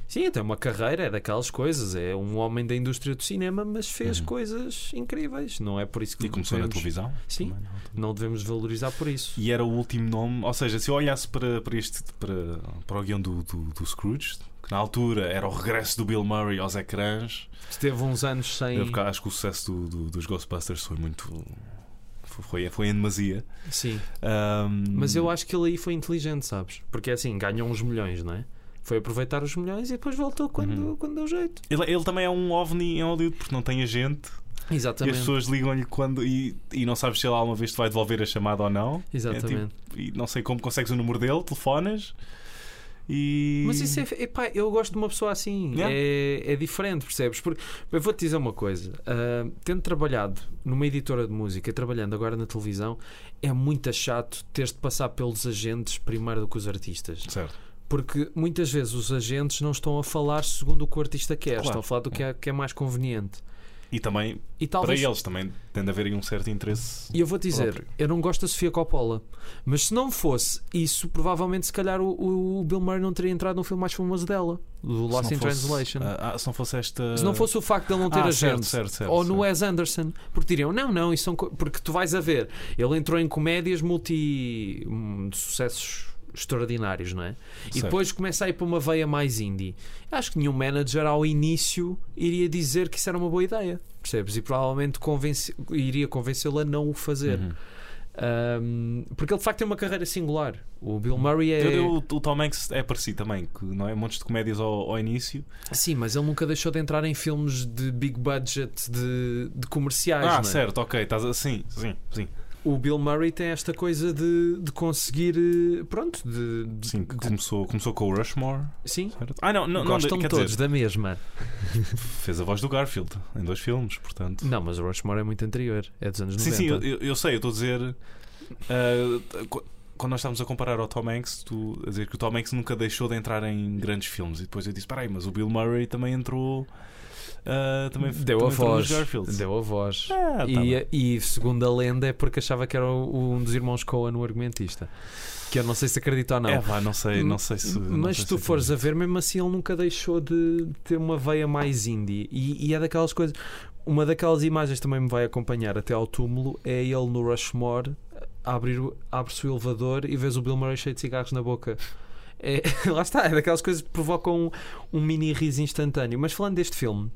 Sim, tem uma carreira, é daquelas coisas. É um homem da indústria do cinema, mas fez Uhum. coisas incríveis. Não é por isso que E começou na devemos- televisão. Sim. não? Não devemos valorizar por isso. E era o último nome, ou seja, se eu olhasse para, para este para, para o guião do, do, do Scrooge, que na altura era o regresso do Bill Murray aos ecrãs, Esteve uns anos sem. eu acho que o sucesso do, do- dos Ghostbusters foi muito. Foi, foi em demasia. Sim. Ahm, Mas eu acho que ele aí foi inteligente, sabes? Porque assim, ganhou uns milhões, não é? Foi aproveitar os milhões e depois voltou quando, Uhum. quando deu jeito. Ele, ele também é um ovni em Hollywood porque não tem agente e as Exatamente. pessoas ligam-lhe quando e, e não sabes se ele alguma vez te vai devolver a chamada ou não. É Exatamente. tipo- e não sei como consegues o número dele, telefonas e. Mas isso é. Epá, eu gosto de uma pessoa assim. Yeah. É, é diferente, percebes? Porque eu vou-te dizer uma coisa. ah, tendo trabalhado numa editora de música e trabalhando agora na televisão, é muito chato teres de passar pelos agentes primeiro do que os artistas. Certo. Porque muitas vezes os agentes não estão a falar segundo o que o artista quer, Claro. estão a falar do que é, que é mais conveniente. E também, E talvez. para eles, também tem de haver um certo interesse. E eu vou dizer, próprio. eu não gosto da Sofia Coppola, mas se não fosse isso, provavelmente se calhar o, o Bill Murray não teria entrado no filme mais famoso dela, do Lost in fosse- Translation. ah, ah, se não fosse esta. Se não fosse o facto de ele não ter Ah, agente, certo, certo, certo, ou no. Wes Anderson, porque diriam, não, não, isso são co-" porque tu vais a ver, ele entrou em comédias multi hum, sucessos extraordinários, não é? E Certo. depois começa a ir para uma veia mais indie. Acho que nenhum manager ao início iria dizer que isso era uma boa ideia, percebes? E provavelmente convence- iria convencê-lo a não o fazer. Uhum. Um, porque ele de facto tem uma carreira singular. O Bill Murray é. Eu- eu- o Tom Hanks é parecido também, que não é montes de comédias ao, ao início. Sim, mas ele nunca deixou de entrar em filmes de big budget, de, de comerciais. ah, não é? certo, ok, estás assim, sim, sim. O Bill Murray tem esta coisa de, de conseguir. eh, Pronto, de. de- Sim, que de- começou, começou com o Rushmore. sim. certo? Ah, não, não, não Gostam quer todos dizer, da mesma. fez a voz do Garfield em dois filmes, portanto. Não, mas o Rushmore é muito anterior. É dos anos Sim, 90. sim, eu, eu- eu sei, eu estou a dizer. qu- quando nós estávamos a comparar ao Tom Hanks, tu a dizer que o Tom Hanks nunca deixou de entrar em grandes filmes. E depois eu disse: peraí, mas o Bill Murray também entrou. Ah, também Deu também a voz. Deu a voz. Ah, tá e, e segundo a lenda é porque achava que era o- um dos irmãos Coen o argumentista. Que eu não sei se acredito ou não. É, não sei, não sei se. não Mas sei se tu fores a ver, mesmo assim, ele nunca deixou de ter uma veia mais indie. E, e é daquelas coisas. Uma daquelas imagens também me vai acompanhar até ao túmulo é ele no Rushmore. Abrir, abre-se o elevador e vês o Bill Murray cheio de cigarros na boca. É, lá está, é daquelas coisas que provocam um, um mini riso instantâneo. Mas falando deste filme,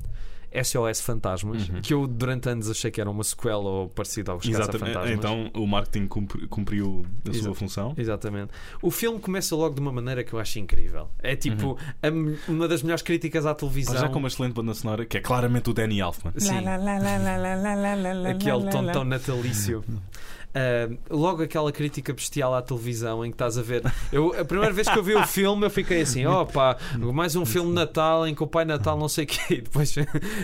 SOS Fantasmas, Uhum. que eu durante anos achei que era uma sequela ou parecido aos Exatamente. Caça-Fantasmas. Então o marketing cumpri- cumpriu a sua Exato. função. Exatamente. O filme começa logo de uma maneira que eu acho incrível. É tipo a me- uma das melhores críticas à televisão. Uhum. Já com uma excelente banda sonora, que é claramente o Danny Elfman. Sim, aquele tom tão natalício. Ah, logo aquela crítica bestial à televisão em que estás a ver. Eu, a primeira vez que eu vi o filme, eu fiquei assim: opa, mais um filme de Natal em que o Pai Natal não sei o quê. E depois,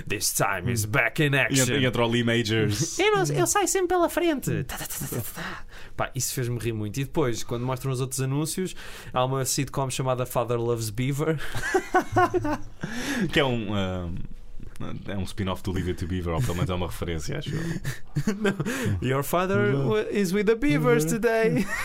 This time is back in action. e entra o Lee Majors. Eu, não, eu saio sempre pela frente. Tá, tá, tá. Pá, isso fez-me rir muito. E depois, quando mostram os outros anúncios, há uma sitcom chamada Father Loves Beaver. que é um. ah, é um spin-off do Leave It to Beaver, ou pelo menos é uma referência, acho eu. Your father is with the beavers today.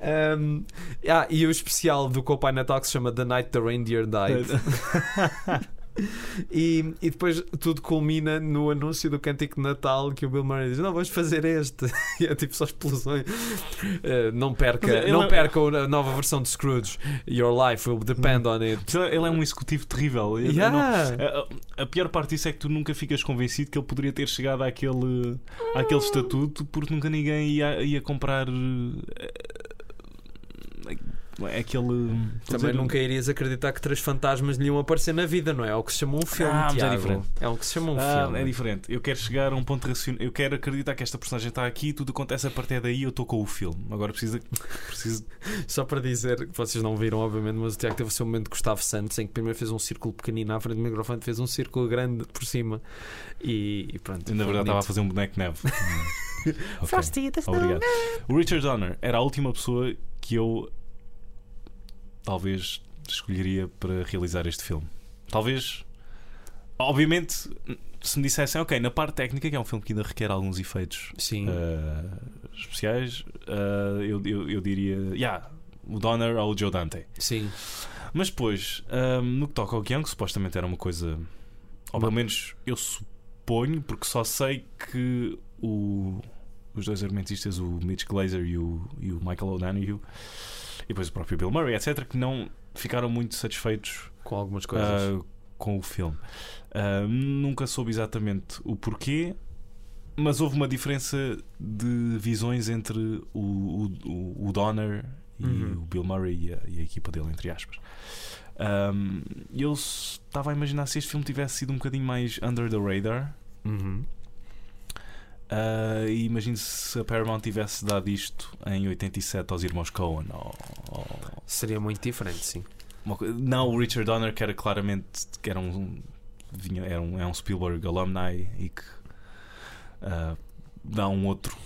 Um, ah, e o especial do Pai Natal que se chama The Night the Reindeer Died. E, e depois tudo culmina no anúncio do cântico de Natal que o Bill Murray diz: Não, vamos fazer este. E é tipo só explosões. Eh, não perca, ele não é- perca a nova versão de Scrooge. Your life will depend on it. Ele é um executivo terrível. Yeah. não- a, a pior parte disso é que tu nunca ficas convencido que ele poderia ter chegado àquele, àquele estatuto porque nunca ninguém ia, ia comprar eh, aquele. a Também dizer, nunca irias acreditar que três fantasmas lhe iam aparecer na vida, não é? É o que se chama um filme. Ah, mas é diferente. É o que se chama um Ah, filme. é diferente. Eu quero chegar a um ponto racional. Eu quero acreditar que esta personagem está aqui e tudo acontece a partir daí. Eu estou com o filme. Agora preciso. preciso... Só para dizer que vocês não viram, obviamente, mas o Tiago teve o seu momento de Gustavo Santos em que primeiro fez um círculo pequenino à frente do microfone, fez um círculo grande por cima e, e pronto. Na foi verdade, estava a bonito. fazer um boneco de neve. Ok. Frosty the Obrigado. O Richard Donner era a última pessoa que eu talvez escolheria para realizar este filme. Talvez. Obviamente, se me dissessem, ok, na parte técnica, que é um filme que ainda requer alguns efeitos uh, especiais, uh, eu, eu, eu diria, yeah, o Donner ou o Joe Dante. Sim. Mas depois, ahm, no que toca ao guião, que supostamente era uma coisa. Ou pelo menos eu suponho, porque só sei que o- os dois argumentistas, o Mitch Glazer e o, e o Michael O'Donoghue, depois o próprio Bill Murray, etc., que não ficaram muito satisfeitos Com algumas coisas. ah, com o filme. Ah, nunca soube exatamente o porquê, mas houve uma diferença de visões entre o, o, o- Donner e Uhum. o Bill Murray e a, e a equipa dele, entre aspas. Ahm, eu s- estava a imaginar se este filme tivesse sido um bocadinho mais under the radar. Uhum. E imagino se a Paramount tivesse dado isto em 87 aos irmãos Coen. Ou, ou- Seria muito diferente, sim. não o Richard Donner, que era claramente que era um, vinha, era um, é um Spielberg alumni e que ah, dá um outro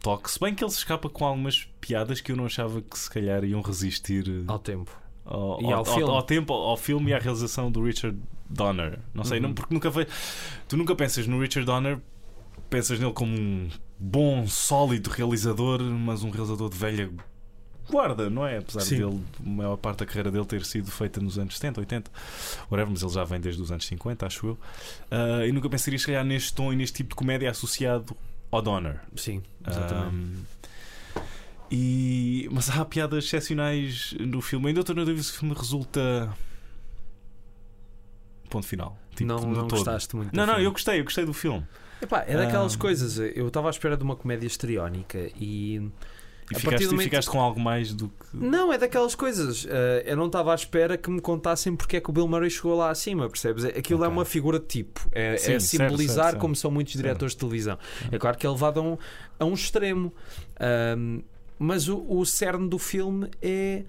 toque. Se bem que ele se escapa com algumas piadas que eu não achava que se calhar iam resistir eh, Ao tempo. ao, E ao filme. ao tempo, ao filme e à realização do Richard Donner. Não sei, Uhum. não, porque nunca foi. Tu nunca pensas no Richard Donner, pensas nele como um bom, sólido realizador, mas um realizador de velha guarda, não é? Apesar Sim. dele, a maior parte da carreira dele ter sido feita nos anos 70, 80, whatever, mas ele já vem desde os anos 50, acho eu. Ah, e nunca pensaria, se calhar, neste tom e neste tipo de comédia associado ao Donner. Sim, exatamente. Um, e, mas há piadas excepcionais no filme. Ainda estou na dúvida se o filme resulta. Ponto final. Tipo, não não todo. gostaste muito. Não, não, filme. eu gostei, eu gostei do filme. Epá, é daquelas Ah. coisas. Eu estava à espera de uma comédia histriónica e. E A ficaste, momento- ficaste com algo mais do que. Não, é daquelas coisas. eh, eu não estava à espera que me contassem porque é que o Bill Murray chegou lá acima, percebes? Aquilo é Ok. uma figura de tipo. É, Sim, é certo, simbolizar certo, certo. como são muitos diretores de televisão. É claro que é levado a um, a um extremo. Mas o, o cerne do filme é.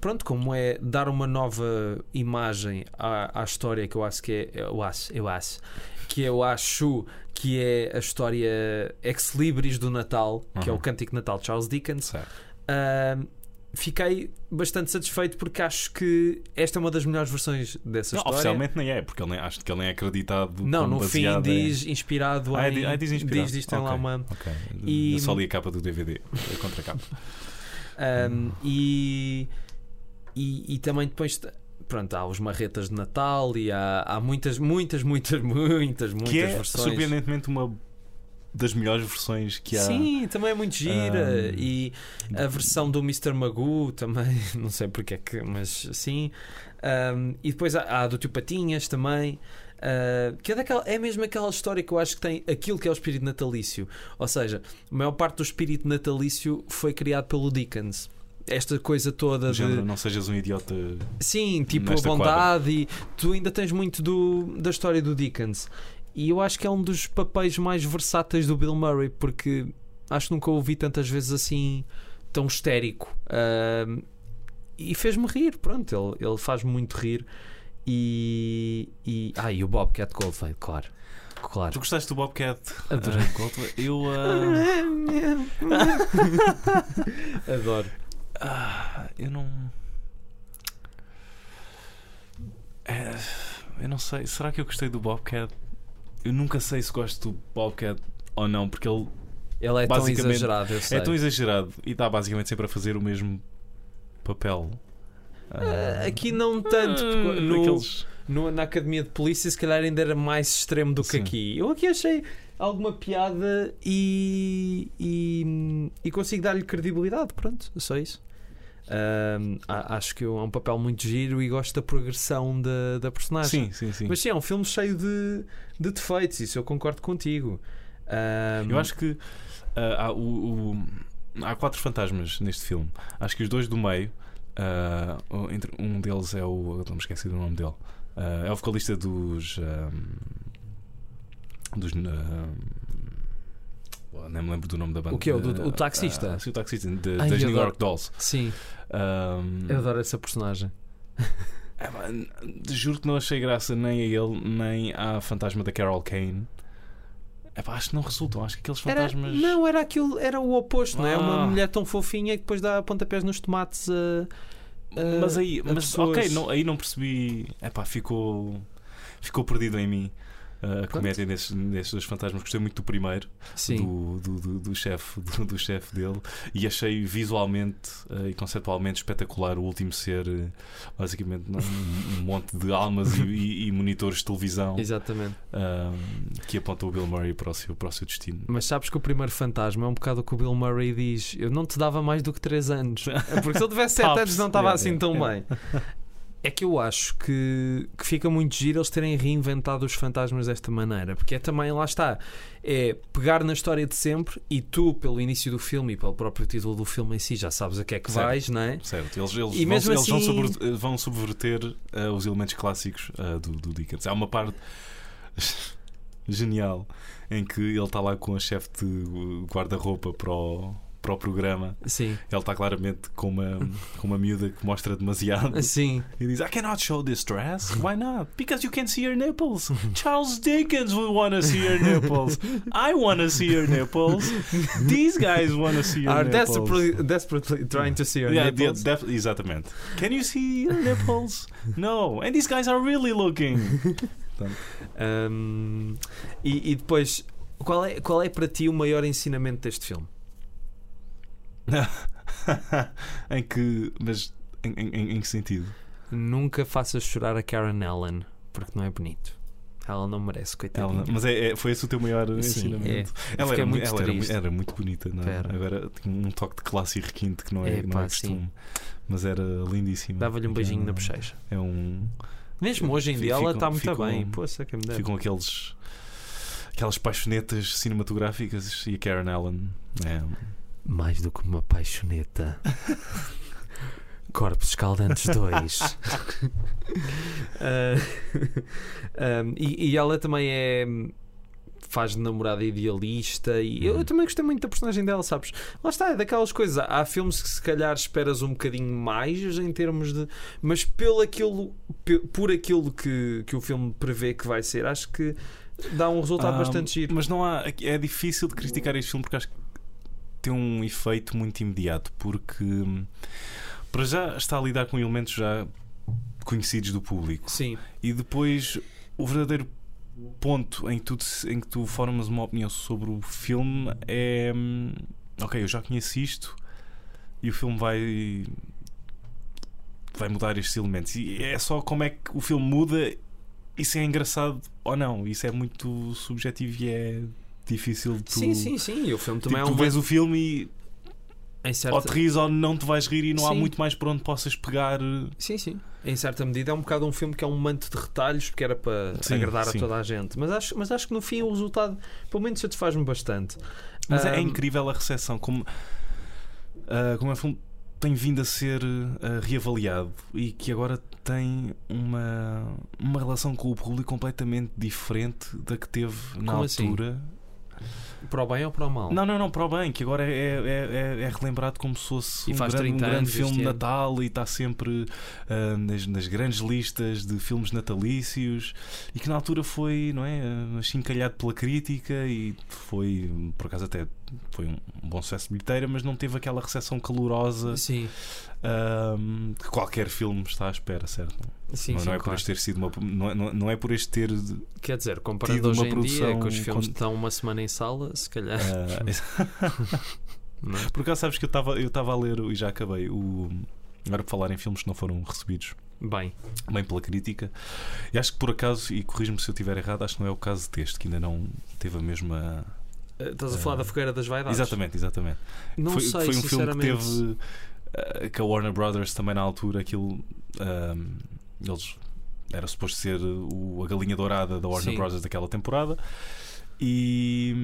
Pronto, como é dar uma nova imagem à, à história que eu acho que é. Eu acho, eu acho. Que eu acho que é a história ex libris do Natal, que é o Uhum. Cântico de Natal de Charles Dickens. Ahm, fiquei bastante satisfeito porque acho que esta é uma das melhores versões dessa Não, história. oficialmente nem é, porque nem, acho que ele nem é acreditado. Não, no fim baseado em- diz inspirado Ah, é em. di- ah, diz inspirado. diz, diz, tem lá Ok. uma. Ok. E- Eu só li a capa do DVD, a contracapa. ahm, e, e, e também depois. Pronto, há os marretas de Natal e há, há muitas, muitas, muitas, muitas, muitas que é versões. surpreendentemente uma das melhores versões que há. Sim, também é muito gira. Ahm, e a versão do Mr. Magoo também, não sei porque é que, mas sim. Ahm, e depois há, há a do Tio Patinhas também. ah, que é, daquela, é mesmo aquela história que eu acho que tem aquilo que é o espírito natalício. Ou seja, a maior parte do espírito natalício foi criado pelo Dickens. Esta coisa toda Do de. género, não sejas um idiota. Sim, tipo a bondade e tu ainda tens muito do, da história do Dickens. E eu acho que é um dos papéis mais versáteis do Bill Murray, porque acho que nunca o ouvi tantas vezes assim tão histérico. Ahm, e fez-me rir, pronto, ele, ele faz-me muito rir. E, e. Ah, e o Bobcat Goldthwait, claro. Claro. Tu gostaste do Bobcat? Adorei. Ah, eu. ah, Adoro. Ah, eu não. É, eu não sei. Será que eu gostei do Bobcat? Eu nunca sei se gosto do Bobcat ou não, porque ele Ele é tão exagerado, eu sei. é tão exagerado e está basicamente sempre a fazer o mesmo papel. Ah, aqui não tanto, porque Ah, no, daqueles- no- na academia de polícia se calhar ainda era mais extremo do que Sim. aqui. Eu aqui achei alguma piada e, e, e consigo dar-lhe credibilidade, pronto, é só isso. Acho que é um papel muito giro e gosto da progressão da, da personagem. Sim, sim, sim. Mas sim, é um filme cheio de, de defeitos, isso eu concordo contigo. Eu acho que ah, há, o- o- há quatro fantasmas neste filme. Acho que os dois do meio, o- entre- um deles é o. Não me esqueci do nome dele. Ah, é o vocalista dos. ahm, dos. nem me lembro do nome da banda. O quê? O do- o taxista? ah, sim, o taxista, de- Ai, das New adoro. York Dolls. Sim, Ahm, eu adoro essa personagem. é, juro que não achei graça nem a ele, nem à fantasma da Carol Kane. É, pá, acho que não resultam. Acho que aqueles Era, fantasmas. não, era aquilo, era o oposto, não é? Uma Ah. mulher tão fofinha e depois dá pontapés nos tomates a. a- mas aí, mas, pessoas. ok, não, aí não percebi. É pá, ficou, ficou perdido em mim. Uh, a comédia nesses, nesses dois fantasmas. Gostei muito do primeiro, Sim. do, do, do, do chefe do, do chefe dele, e achei visualmente uh, e conceptualmente espetacular o último ser uh, basicamente um, um monte de almas e, e- e monitores de televisão Exatamente. um, que apontam o Bill Murray para o seu, para o seu destino. Mas sabes que o primeiro fantasma é um bocado o que o Bill Murray diz: Eu não te dava mais do que 3 anos. É Porque se ele tivesse 7 Tops. anos não estava Yeah, assim yeah, tão yeah. bem. É que eu acho que, que fica muito giro eles terem reinventado os fantasmas desta maneira, porque é também, lá está, é pegar na história de sempre e tu, pelo início do filme e pelo próprio título do filme em si, já sabes a que é que Certo. vais, não é? Certo, eles, eles, E vão, mesmo eles vão, assim- sobre- vão subverter uh, os elementos clássicos uh, do, do Dickens. Há uma parte genial em que ele está lá com a chefe de guarda-roupa para o, para o programa. Sim, Ele está claramente com uma, com uma miúda que mostra demasiado sim. e diz: I cannot show this dress. Why not? Because you can see your nipples. Charles Dickens would want to see your nipples. I want to see your nipples. These guys want to see your Are nipples. desperately, desperately trying to see your Yeah, nipples. yeah, exatamente. Can you see your nipples? no. And these guys are really looking. Um, e, e depois, qual é, qual é para ti o maior ensinamento deste filme? em que. Mas em, em- em- que sentido? Nunca faças chorar a Karen Allen, porque não é bonito. Ela não merece, Ela, coitadinha. mas é, é- foi esse o teu maior Sim, ensinamento. é. Ela, era, mu- muito ela era, era muito bonita, não é? Agora tinha um toque de classe e requinte que não é, É, não pá, é costume. sim. Mas era lindíssima. Dava-lhe um beijinho É- na bochecha. É um. Mesmo hoje em dia ela está muito ficam- bem. Poxa, que me dera. Ficam aqueles. Aquelas paixonetas cinematográficas e a Karen Allen é, Mais do que uma paixoneta. Corpos Escaldantes 2. e, e ela também é. Faz de namorada idealista e eu, Uhum. também gostei muito da personagem dela, sabes? Lá está, é daquelas coisas. Há filmes que se calhar esperas um bocadinho mais em termos de. Mas pelo aquilo, por aquilo que, que o filme prevê que vai ser, acho que dá um resultado Ah, bastante giro. Mas não há. É difícil de criticar este filme porque acho que tem um efeito muito imediato. Porque hum, para já está a lidar com elementos já conhecidos do público. Sim, E depois o verdadeiro ponto em que tu, em que tu formas uma opinião sobre o filme é. hum, Ok, eu já conheço isto e o filme vai. vai mudar estes elementos. E é só como é que o filme muda. Isso é engraçado ou não. Isso é muito subjetivo e é difícil de tu. sim, sim, sim. E o filme também Tipo, é tu um. vês o filme e Em ou certa... te rires ou não te vais rir e não há Sim. muito mais para onde possas pegar. Sim, sim. Em certa medida é um bocado um filme que é um manto de retalhos porque era para Sim, agradar sim. a toda a gente. Mas acho, mas acho que no fim o resultado, pelo menos, satisfaz-me bastante. Mas é Ahm, incrível a recepção, como, ah, como é um filme tem vindo a ser ah, reavaliado e que agora tem uma, uma relação com o público completamente diferente da que teve na Como assim? Para o bem ou para o mal? Não, não, não, para o bem, que agora é, é, é- é relembrado como se fosse E um grande, um 30 grande filme de. Natal e está sempre ah, nas, nas grandes listas de filmes natalícios e que na altura foi, não é, ah, chincalhado pela crítica e foi, por acaso até foi um, um bom sucesso de bilheteira, mas não teve aquela recepção calorosa Sim, ah, que qualquer filme está à espera, certo? sim, não, sim. não é por claro. este ter sido uma, não, é- não, não é por este ter Quer dizer, comparando hoje uma em dia, produção que os filmes com- estão uma semana em sala, se calhar. é? Por acaso sabes que eu estava eu estava a ler e já acabei o agora por falar em filmes que não foram recebidos Bem, bem pela crítica e acho que por acaso e corrijo-me se eu estiver errado acho que não é o caso deste que ainda não teve a mesma estás a falar da fogueira das vaidades? exatamente exatamente Não foi, sei, foi um filme que teve ah, que a Warner Brothers também na altura aquilo ahm, eles era suposto ser o, a galinha dourada da Warner Sim. Brothers daquela temporada e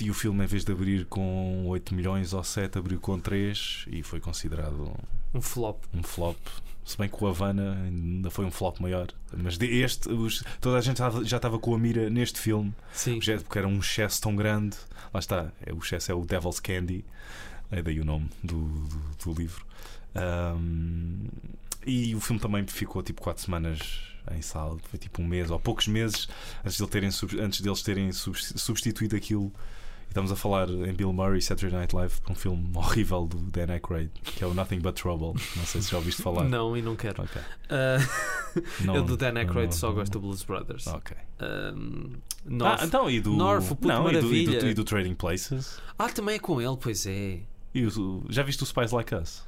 e o filme em vez de abrir com 8 milhões ou 7 abriu com 3 e foi considerado Um flop. um flop se bem que o Havana ainda foi um flop maior. Mas este os- toda a gente já- estava com a mira neste filme. Sim. já- porque era um excesso tão grande. Lá está, é, o excesso é o Devil's Candy. É daí o nome do, do, do livro. Ahm, e o filme também ficou tipo 4 semanas em sala, foi tipo um mês ou poucos meses antes, de ele terem, antes deles terem subs- substituído aquilo estamos a falar em Bill Murray, Saturday Night Live, para um filme horrível do Dan Aykroyd, que é o Nothing But Trouble. Não sei se já ouviste falar. Não, e não quero. Ok. Ah, Não- eu do Dan Aykroyd não- só não- gosto do Blues Brothers. Ok. Um, Ah, North. então, e do. North, não, e do, e, do, e do Trading Places. Ah, também é com ele, pois é. E o- já viste o Spies Like Us?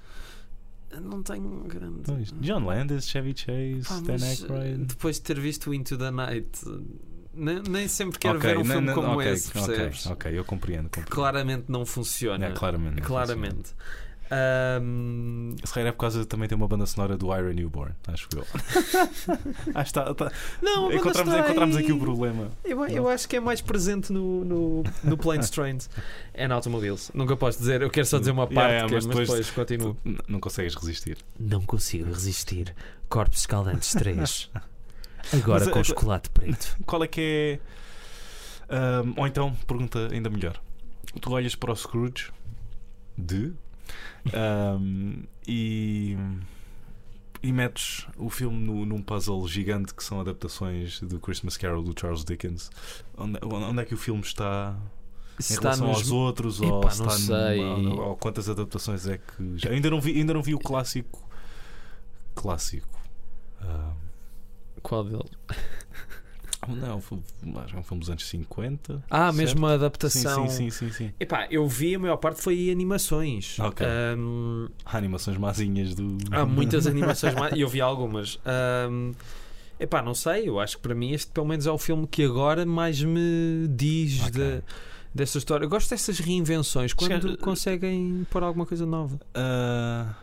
Não tenho grande. John Landis, Chevy Chase, Pá, Dan Aykroyd. depois de ter visto Into the Night, nem, nem sempre quero Ok, ver um não- filme não- como ok, esse, ok, percebes? Ok, eu compreendo. compreendo. Claramente não funciona. É, claramente. não Claramente. Funciona. Se calhar é por causa de também ter uma banda sonora do Iron Newborn, acho eu. ah, está, não, encontramos, encontramos aí. aqui o problema. Eu, eu acho que é mais presente no, no, no Planes, Trains and Automobiles. Nunca posso dizer, eu quero só dizer uma Yeah, parte, yeah, que- mas mas, depois- depois continuo. Não consegues resistir. Não consigo resistir. Corpos escaldantes 3. Agora Mas, com eh, chocolate preto. Qual é que é. ahm, ou então, pergunta ainda melhor. Tu olhas para o Scrooge de. ahm, e. E metes o filme no- num puzzle gigante que são adaptações do Christmas Carol do Charles Dickens. Onde, onde é que o filme está em Está relação nos- aos outros? Epá, ou, está sei. ou, ou quantas adaptações é que. já- Ainda não vi, ainda não vi o clássico. Clássico. Qual deles? não, foi- acho que é um filme dos anos 50. Ah, certo? mesmo a Sim, adaptação. sim, sim, sim, sim. Epá, eu vi a maior parte foi animações. Ok. Ahm, Há animações mazinhas do. há muitas animações mais. e Eu vi algumas. Ahm, epá, não sei. Eu acho que para mim este pelo menos é o filme que agora mais me diz Ok. de- dessa história. Eu gosto dessas reinvenções quando conseguem pôr alguma coisa nova. Ah,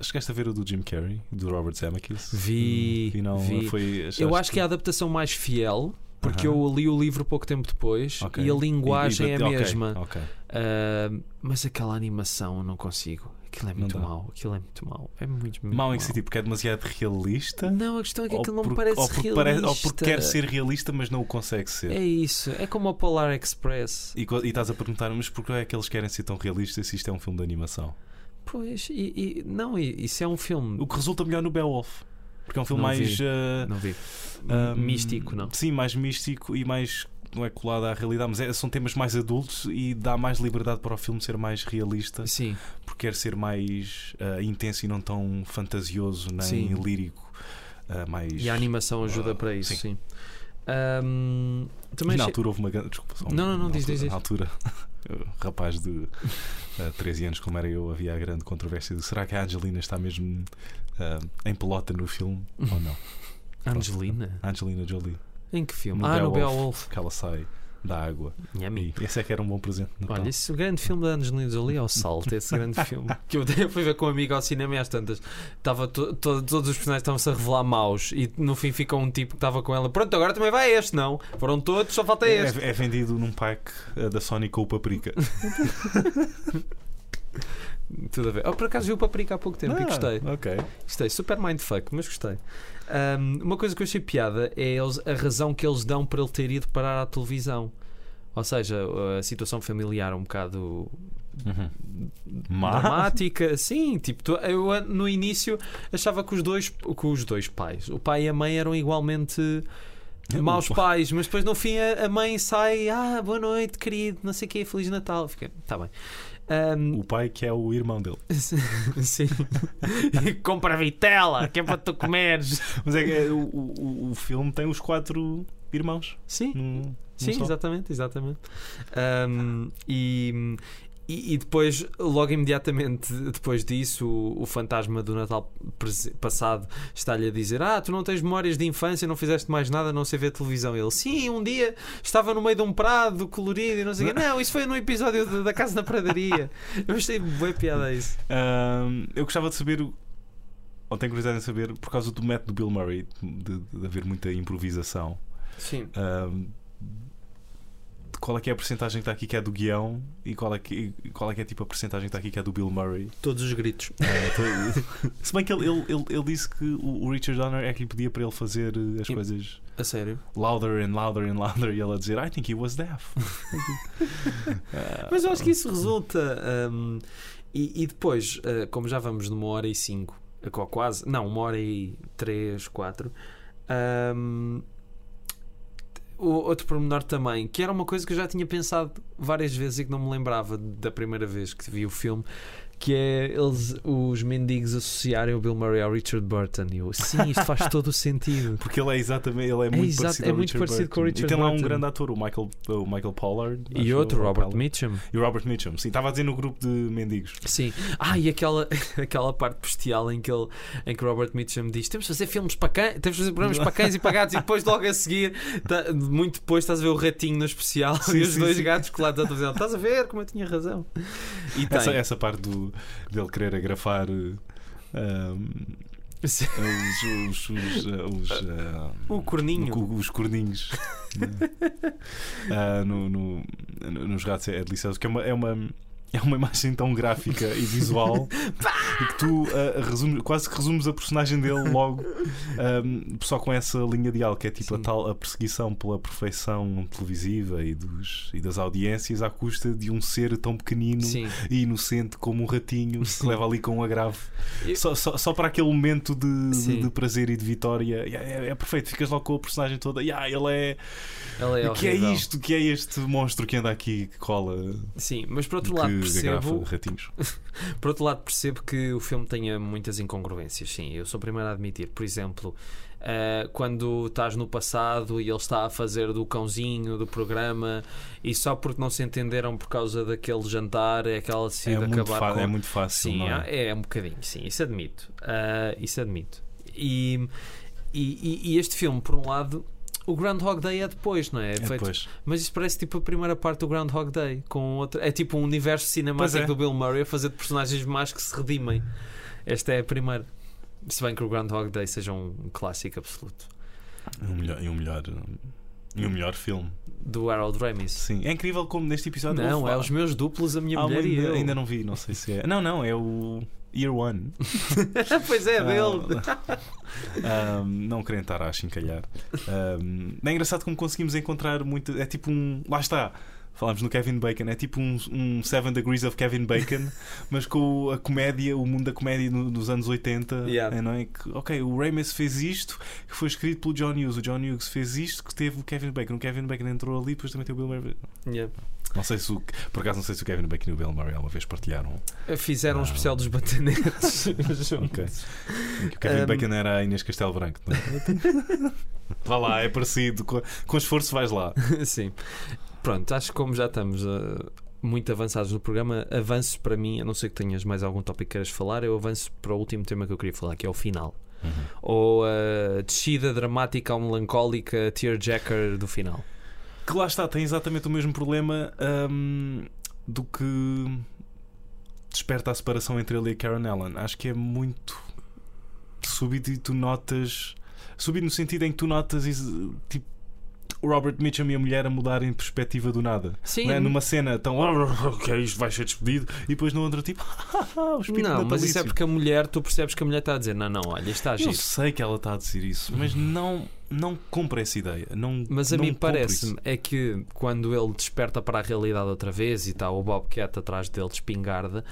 chegaste a ver o do Jim Carrey, do Robert Zemeckis? Vi, E não vi. foi. Eu acho que é a adaptação mais fiel. Porque Aham. eu li o livro pouco tempo depois Ok. e a linguagem E- e- é a ok, mesma. ok. Ah, mas aquela animação eu não consigo. Aquilo é Não muito dá. mau. Aquilo é muito mau. É muito, muito Mau em que sentido? Porque é demasiado realista? Não, a questão é que aquilo não me parece ou realista. parece- ou porque quer ser realista, mas não o consegue ser. É isso. É como o Polar Express. E, e estás a perguntar, mas porquê é que eles querem ser tão realistas se isto é um filme de animação? Pois, e, e- não, e- isso é um filme. O que resulta melhor no Beowulf. Porque é um filme Não mais. vi. ah, Não vi. ah, Místico, não. Sim, mais místico e mais. Não é colado à realidade, mas é- são temas mais adultos e dá mais liberdade para o filme ser mais realista, Sim, porque quer ser mais ah, intenso e não tão fantasioso nem Sim. lírico. Ah, mais... e a animação ajuda para isso, sim. sim. E também na achei- altura houve uma grande. Desculpa, só um- Não, não, não, na diz, altura, diz, diz. Na altura, rapaz de uh, 13 anos, como era eu, havia a grande controvérsia de será que a Angelina está mesmo ah, em pelota no filme ou não? Angelina? Angelina Jolie, Em que filme? No ah, no Beowulf. Beowulf. que ela sai da água. Yummy. E esse é que era um bom presente. Olha, esse grande filme da Angelina Jolie é o Salto, esse grande filme. Que eu fui ver com um amigo ao cinema e às tantas. Estava to- to- todos os personagens estavam-se a revelar maus e no fim fica um tipo que estava com ela. Pronto, agora também vai este, não? Foram todos, só falta este. É, é vendido num pack ah, da Sony com o Paprika. Tudo a ver. Oh, por acaso vi o Paprika há pouco tempo e Ah, gostei. Ok. Gostei, super mindfuck, mas gostei. Ahm, uma coisa que eu achei piada é eles, a razão que eles dão para ele ter ido parar à televisão. Ou seja, a situação familiar um bocado Uhum. Má. dramática. Sim, tipo, tu- eu no início achava que os dois, que os dois pais, o pai e a mãe, eram igualmente maus pais, mas depois no fim a, a mãe sai, ah, boa noite, querido, não sei o que, Feliz Natal. Fiquei, tá bem. Ahm, O pai que é o irmão dele. sim. Compra vitela, que é para tu comeres. Mas é que é, o, o, o filme tem os quatro irmãos. Sim, num- num Sim, só. exatamente, exatamente. Ahm, e, e, e depois, logo imediatamente depois disso, o, o fantasma do Natal passado está-lhe a dizer: Ah, tu não tens memórias de infância, não fizeste mais nada, não sei ver televisão. Ele, sim, um dia estava no meio de um prado colorido e não sei o quê. Não, isso foi no episódio de- da Casa na Pradaria. Eu achei bem piada isso. Ahm, eu gostava de saber, ou tenho curiosidade em saber, por causa do método do Bill Murray, de, de haver muita improvisação, Sim. ahm, qual é que é a porcentagem que está aqui que é do guião e qual é que, e qual é, que é tipo a porcentagem que está aqui que é do Bill Murray? Todos os gritos. Tô- Se bem que ele, ele, ele, ele disse que o, o Richard Donner é que lhe pedia para ele fazer eh, as Im- coisas A sério. louder and louder and louder e ele a dizer I think he was deaf. Mas eu acho que isso resulta. hum, e, e depois, uh, como já vamos numa hora e cinco, qu- quase, não, uma hora e três, quatro. hum, o outro pormenor também, que era uma coisa que eu já tinha pensado várias vezes e que não me lembrava da primeira vez que vi o filme, que é eles, os mendigos associarem o Bill Murray ao Richard Burton. E eu, sim, isto faz todo o sentido. Porque ele é exatamente, ele é muito exato, parecido, é muito Richard parecido com o Burton. Richard E tem lá um Burton. grande ator, o Michael, o Michael Pollard. E outro, Robert Pollard. Mitchum. E o Robert Mitchum, sim, estava a dizer no grupo de mendigos. Sim. Ah, e aquela, aquela parte bestial em que, ele, em que Robert Mitchum diz: temos de fazer filmes para cães, temos de fazer programas para cães e para gatos, e depois logo a seguir, tá- muito depois, estás a ver o ratinho no especial Sim, e os sim, dois sim. gatos colados à televisão. Estás a ver como eu tinha razão. E tem. Essa, essa parte do, dele querer agrafar um, Sim. os, os, os, os, uh, O corninho. no- os corninhos né? Ah, no, no, no- nos gatos é delicioso, que é uma, é uma, é uma imagem tão gráfica e visual que tu ah, resumes- quase que resumes a personagem dele logo ahm, só com essa linha de algo que é tipo a Sim. tal a perseguição pela perfeição televisiva e, dos, e das audiências à custa de um ser tão pequenino Sim. e inocente como um ratinho que Sim. leva ali com um agravo Eu- só, só, só para aquele momento de, de, prazer e de vitória yeah, é, é perfeito, ficas logo com a personagem toda yeah, ele é, Ela é que é isto, que é este monstro que anda aqui que cola Sim, mas por outro que lado percebo, ratinhos por outro lado percebo que o filme tenha muitas incongruências. Sim, eu sou o primeiro a admitir. Por exemplo, eh, quando estás no passado e ele está a fazer do cãozinho do programa e só porque não se entenderam por causa daquele jantar é aquela é decide muito, acabar com é muito fácil Sim, não é? é, é um bocadinho, sim, isso admito. Ah, isso admito. E, e- e este filme, por um lado, o Groundhog Day é depois, não é? É É feito- depois. Mas isso parece tipo a primeira parte do Groundhog Day. Com outra, é tipo um universo cinemático é. do Bill Murray a fazer de personagens más que se redimem. Esta é a primeira. Se bem que o Groundhog Day seja um clássico absoluto. E um melhor, e um melhor, e um melhor filme. Do Harold Ramis. Sim, é incrível como neste episódio. Não, é os meus duplos, a minha uma mulher e ainda, eu. ainda não vi, não sei se é. Não, não, é o Year One. pois é, dele. Ah, um, não querem estar a chincalhar. Um, é engraçado como conseguimos encontrar muito. É tipo um. Lá está. Falámos no Kevin Bacon, é tipo um, um Seven Degrees of Kevin Bacon, mas com a comédia, o mundo da comédia no- nos anos 80. Yeah. é, não é? Que, ok, o Ramis fez isto, que foi escrito pelo John Hughes. O John Hughes fez isto, que teve o Kevin Bacon. O Kevin Bacon entrou ali, depois também tem o Bill Murray. Yeah. Não sei se o, por acaso, não sei se o Kevin Bacon e o Bill Murray uma vez partilharam. Fizeram um Ah. especial dos batanetes. Ok. O Kevin Um, Bacon era a Inês Castelo Branco. não é? Vá lá, é parecido. Com, com esforço vais lá. Sim. Pronto, acho que como já estamos ah, muito avançados no programa, avanço para mim, a não ser que tenhas mais algum tópico que queiras falar, eu avanço para o último tema que eu queria falar, que é o final. Ou a descida dramática ou melancólica tearjacker do final. Que lá está, tem exatamente o mesmo problema hum, do que desperta a separação entre ele e a Karen Allen. Acho que é muito súbito e tu notas. Súbito no sentido em que tu notas tipo. O Robert Mitchum e a mulher a mudarem de perspectiva do nada. Sim, é? Numa cena tão. Ok, isto vai ser despedido. E depois no outro, tipo. o espírito não, mas isso é porque a mulher, tu percebes que a mulher está a dizer: não, não, olha, isto está a Eu giro. sei que ela está a dizer isso, mas não, não compra essa ideia. Não, Mas a não mim parece-me é que quando ele desperta para a realidade outra vez e está o Bobcat atrás dele de espingarda,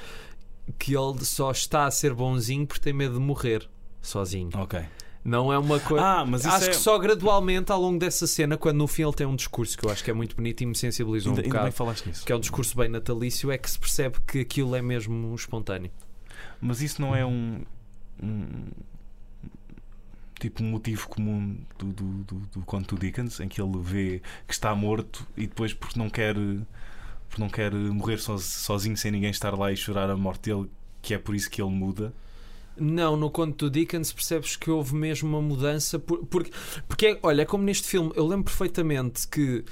que ele só está a ser bonzinho porque tem medo de morrer sozinho. Ok. Não é uma coisa. Ah, mas isso acho é. que só gradualmente ao longo dessa cena, quando no fim ele tem um discurso que eu acho que é muito bonito e me sensibilizou Ainda, um ainda bem bocado, que falaste nisso. que é um discurso bem natalício, é que se percebe que aquilo é mesmo espontâneo. Mas isso não é um. um tipo um motivo comum do, do, do, do conto do Dickens, em que ele vê que está morto e depois, porque não quer, porque não quer morrer so- sozinho sem ninguém estar lá e chorar a morte dele, que é por isso que ele muda. Não, no conto do Dickens percebes que houve mesmo uma mudança. por- porque, porque é- olha, é como neste filme, eu lembro perfeitamente que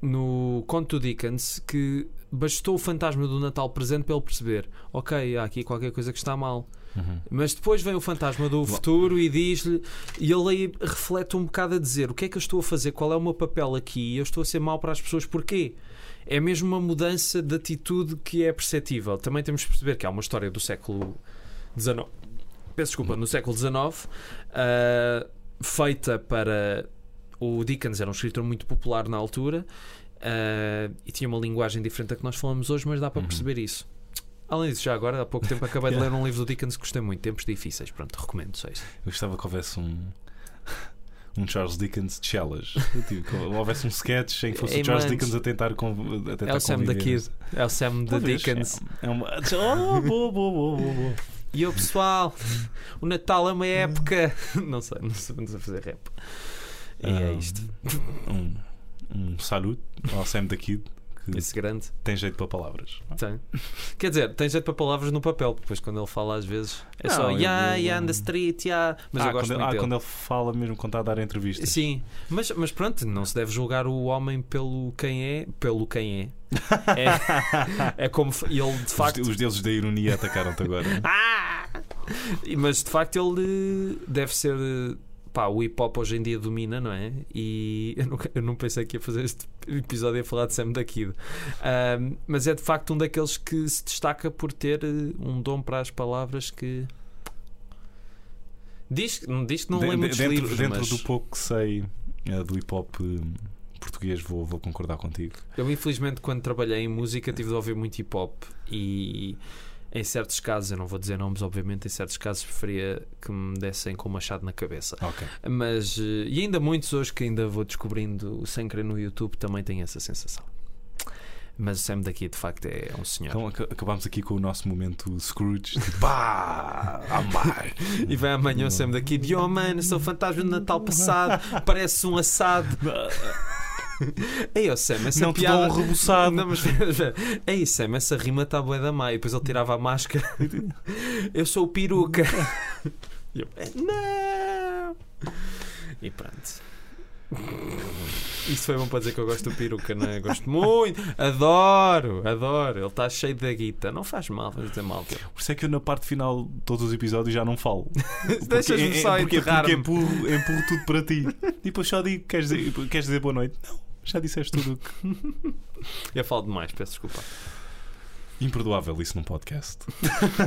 no conto do Dickens que bastou o fantasma do Natal presente para ele perceber: ok, há aqui qualquer coisa que está mal. Mas depois vem o fantasma do futuro e diz-lhe, e ele aí reflete um bocado a dizer: o que é que eu estou a fazer? Qual é o meu papel aqui? Eu estou a ser mau para as pessoas, porquê? É mesmo uma mudança de atitude que é perceptível. Também temos de perceber que há uma história do século XIX. Peço desculpa, no século XIX, ah, feita para. O Dickens era um escritor muito popular na altura ah, e tinha uma linguagem diferente da que nós falamos hoje, mas dá para Uhum. perceber isso. Além disso, já agora, há pouco tempo acabei de ler um livro do Dickens que gostei muito, Tempos Difíceis. Pronto, recomendo, só isso. Eu gostava que houvesse um. um Charles Dickens challenge. Tipo, que houvesse um sketch em que fosse o Charles Dickens a tentar, conv- a tentar É o Sam da. Kid. É o Sam da. Dickens. É, é uma... Oh, boa, boa, boa, boa. E o pessoal, o Natal é uma época. Não sei, não não sei fazer rap. E é Ah, isto. Um, um saludo ao Sam da Kid que Esse grande. tem jeito para palavras. Tem. Quer dizer, tem jeito para palavras no papel, depois quando ele fala às vezes é Não, só yeah, eu- yeah, on the street, yeah. Mas ah, eu gosto quando, muito ah, quando ele fala mesmo quando está a dar entrevistas. Sim, mas, mas pronto, não se deve julgar o homem pelo quem é, pelo quem é. É, é como ele de Os, facto. os deuses da ironia atacaram-te agora. Ah! E- Mas de facto ele deve ser. Pá, o hip hop hoje em dia domina, não é? E eu, nunca- eu não pensei que ia fazer este episódio a falar de Sam da Kid. Mas é de facto um daqueles que se destaca por ter eh, um dom para as palavras que. Diz, diz que não De- lê muitos dentro livros, dentro mas do pouco que sei eh, do hip hop eh, português, vou, vou concordar contigo. eu infelizmente quando trabalhei em música tive de ouvir muito hip hop e em certos casos, eu não vou dizer nomes obviamente, em certos casos preferia que me dessem com o machado na cabeça. Ok. Mas, eh, e ainda muitos hoje que ainda vou descobrindo sem querer no YouTube também têm essa sensação. Mas o Sam daqui de facto é um senhor. Então aca- acabamos aqui com o nosso momento Scrooge. Tipo, pá! Amar! E vai amanhã o Sam daqui de Oh mano, sou fantasma do Natal passado, parece um assado. Ei, oh Sam, essa Não te piada. dou um reboçado. Não, mas. Ei, Sam, essa rima está boa da má. E depois ele tirava a máscara. Eu sou o peruca. E eu, não! E pronto. Isto foi bom para dizer que eu gosto do peruca, não é? Gosto muito, adoro, adoro. Ele está cheio da guita, não faz mal, vamos dizer mal. Por isso é que eu na parte final de todos os episódios já não falo. Deixas-me é- só é- porque, porque empurro, empurro tudo para ti. E depois só digo: queres dizer, queres dizer boa noite? Não, já disseste tudo. o que- Eu falo demais, peço desculpa. Imperdoável isso num podcast.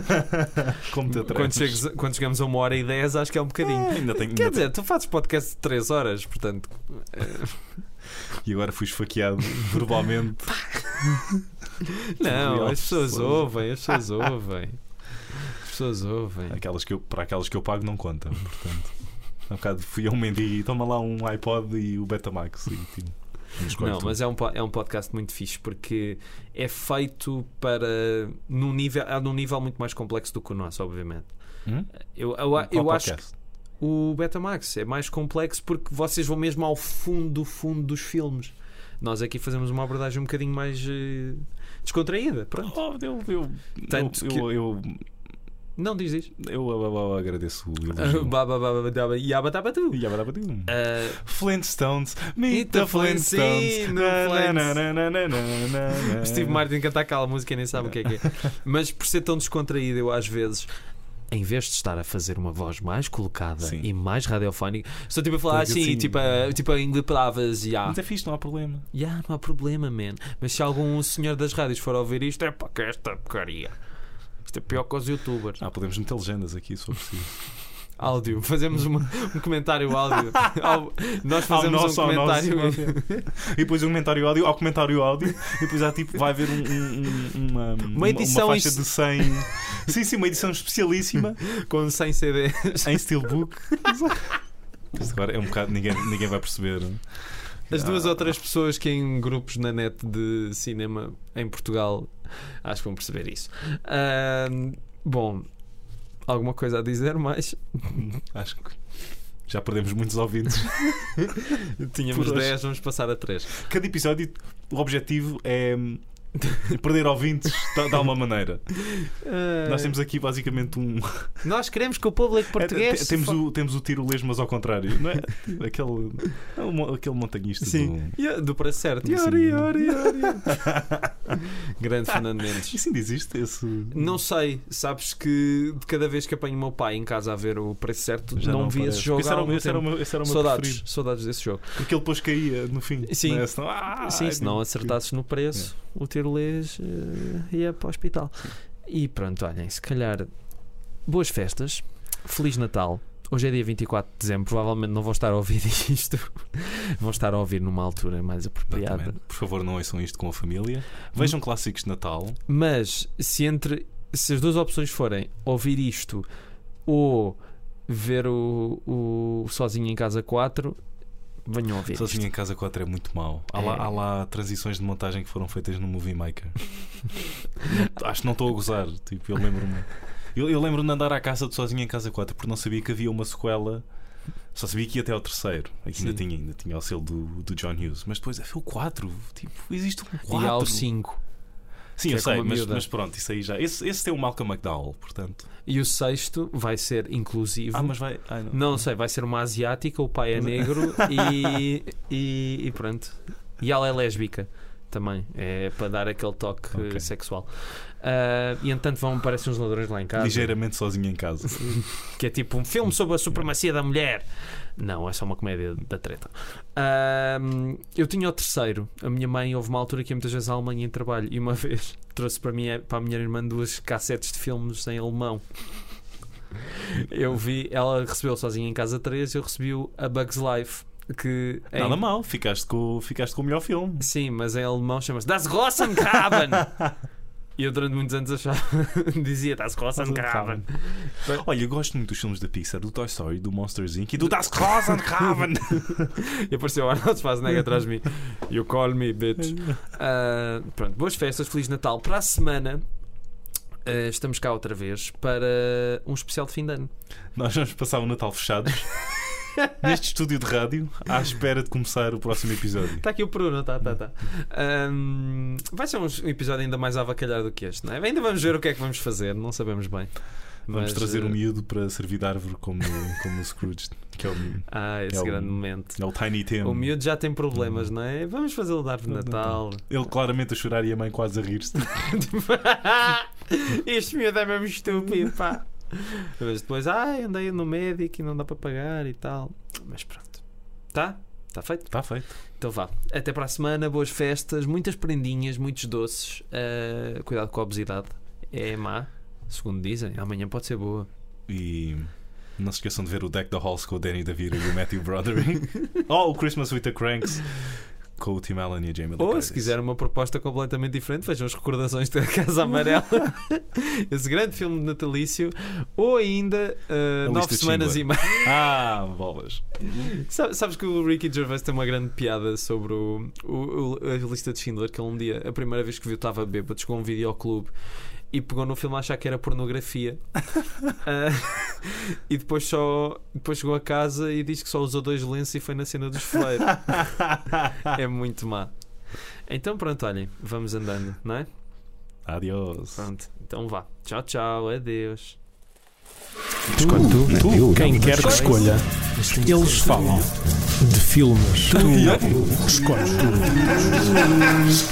Como te Quando, chegues- quando chegamos a uma hora e dez, acho que é um bocadinho. Ah, ainda tenho, Quer ainda dizer, tu fazes podcast de 3 horas, portanto. tenho- E agora fui esfaqueado verbalmente. Não, as pessoas ouvem, as pessoas ouvem. As pessoas ouvem. Aquelas que eu, para aquelas que eu pago não conta. Portanto, há bocado fui a um mendigo e toma lá um iPod e o Betamax. E, tipo, Não, mas é um, é um podcast muito fixe porque é feito para num nível, é num nível muito mais complexo do que o nosso, obviamente. Hum? Eu, eu, eu acho que o Betamax é mais complexo porque vocês vão mesmo ao fundo do fundo dos filmes. Nós aqui fazemos uma abordagem um bocadinho mais eh, descontraída. Pronto. Oh, eu, eu, Tanto eu, que- eu, eu, Não diz isto. eu, eu- eu agradeço o elogio. Baba, baba, daba, yaba, daba, tu. Agora vai- Ah, Flintstones, meet the Flintstones. Steve Martin canta aquela música e nem sabe o que é que é. Mas por ser tão descontraído, eu às vezes, em vez de estar a fazer uma voz mais colocada Sim. e mais radiofónica, estou tipo a falar assim, assim- tipo, a, tipo em palavras, ya. Mas é fixe, não há problema. Ya, não há problema, man. Mas se algum senhor das rádios for ouvir isto, é para que esta porcaria. Isto é pior que os youtubers. Ah, podemos meter legendas aqui, se for preciso. Áudio, fazemos uma- um comentário áudio. Ao- Nós fazemos nosso, um ao nosso. comentário. E depois um comentário áudio, ao comentário áudio, e depois há tipo, vai haver um, um- um- uma, uma, edição uma faixa de 100. Sim, sim, uma edição especialíssima com 100 CDs. em Steelbook. Isto agora é um bocado, ninguém, ninguém vai perceber. As duas ou três pessoas que em grupos na net de cinema em Portugal acho que vão perceber isso. Ahm, bom, alguma coisa a dizer mais? Acho que já perdemos muitos ouvintes. Tínhamos Por hoje. 10, vamos passar a 3. Cada episódio, o objetivo é perder ouvintes de, de alguma maneira. Nós temos aqui basicamente um. Nós queremos que o público português. É, te- temos, o, temos o tiro lesmo, mas ao contrário, não é? Aquele, é aquele montanhista Sim, do. Yeah, do preço certo. Sim. Yori, yori, yori. Grande Fernando Mendes. Isso ainda existe? Esse... Não sei, sabes que de cada vez que apanho o meu pai em casa a ver o preço certo, Já não, vi aparece. esse jogo. Esse era, esse era o meu, esse era o meu Saudades, preferido. saudades desse jogo. Porque ele depois caía no fim. Sim. não é? Senão, ah, Sim, se não acertasses no preço, o tirolês eh, ia para o hospital. E pronto, olhem, se calhar boas festas, Feliz Natal. Hoje é dia 24 de dezembro, provavelmente não vão estar a ouvir isto. vão estar a ouvir numa altura mais apropriada. Exatamente. Por favor, não ouçam isto com a família. Vejam clássicos de Natal. Mas se entre se as duas opções forem ouvir isto ou ver o, o Sozinho em Casa 4, venham ouvir. Sozinho em Casa 4 é muito mau. Há, lá, É. há lá transições de montagem que foram feitas no Movie Maker. Não- acho que não estou a gozar. Tipo, eu lembro-me. Eu, eu lembro-me de andar à casa de Sozinho em Casa 4 porque não sabia que havia uma sequela. Só sabia que ia até ao terceiro. Aqui ainda tinha, ainda tinha o selo do, do John Hughes. Mas depois é o 4. Tipo, existe um 4. E há o 5. Sim, eu é sei, mas, mas pronto, isso aí já. Esse, esse tem o Malcolm McDowell, portanto. E o sexto vai ser inclusivo. Ah, mas vai. ai, Não sei, vai ser uma asiática, o pai é negro e, e, e pronto. E ela é lésbica também, é para dar aquele toque Ok. eh, sexual. Ah, e entanto vão aparecer uns ladrões lá em casa. Ligeiramente sozinho em casa. Que é tipo um filme sobre a supremacia da mulher. Não, é só uma comédia da treta. Ahm, eu tinha o terceiro. A minha mãe houve uma altura que ia muitas vezes à Alemanha em trabalho e uma vez trouxe para, mim, para a minha irmã duas cassetes de filmes em alemão. Eu vi, ela recebeu sozinha em casa 3 eu recebi o A Bug's Life. Que em- Nada mal, ficaste com, ficaste com o melhor filme. Sim, mas em alemão chama-se Das Rosengraben. E eu durante muitos anos achava, dizia Das Rosengraben. Olha, eu gosto muito dos filmes da Pixar, do Toy Story, do Monsters Inc. e do Das Rosengraben. E apareceu o Arnold Schwarzenegger atrás de mim. You call me, bitch. Ah, pronto, boas festas, Feliz Natal. Para a semana ah, estamos cá outra vez para um especial de fim de ano. Nós vamos passar o Natal fechados neste estúdio de rádio à espera de começar o próximo episódio. Está aqui o Bruno, tá, tá, tá. Ahm, vai ser um episódio ainda mais avacalhado do que este, não é? Ainda vamos ver o que é que vamos fazer, não sabemos bem. Vamos Mas, trazer eh, um miúdo para servir de árvore como, como o Scrooge, que é o, Ah, esse É o- grande momento. é o Tiny Tim. O miúdo já tem problemas, não é? Vamos fazê-lo dar de Natal. Ele claramente a chorar e a mãe quase a rir-se. este miúdo é mesmo estúpido, pá. Mas depois, ai, andei no médico e não dá para pagar e tal. Mas pronto. Tá? Está feito? Está feito. Então vá. Até para a semana, boas festas, muitas prendinhas, muitos doces. Ah, cuidado com a obesidade. É má, segundo dizem. Amanhã pode ser boa. E não se esqueçam de ver o Deck the Halls com o Danny DeVito e o Matthew Broderick. oh, o Christmas with the Cranks com o Tim Allen e a Jamie Lee Ou Curtis. se quiser uma proposta completamente diferente, vejam as recordações da Casa Amarela. Esse grande filme de natalício. Ou ainda A nove semanas e meia. Ah, bolas. Sabe- Sabes que o Ricky Gervais tem uma grande piada sobre o, o- o- a lista de Schindler, que ele um dia, a primeira vez que viu, estava bêbado, chegou a um videoclube e pegou no filme a achar que era pornografia. Ah, e depois só depois chegou a casa e disse que só usou dois lenços e foi na cena dos foleiros. é muito má. Então pronto, olhem, vamos andando, não é? Adiós. Pronto, então vá. Tchau, tchau, adeus. Escolhe tu, tu, quem quer que escolha. Eles falam de filmes. Tu escolhes tu.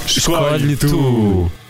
Escolhe tu.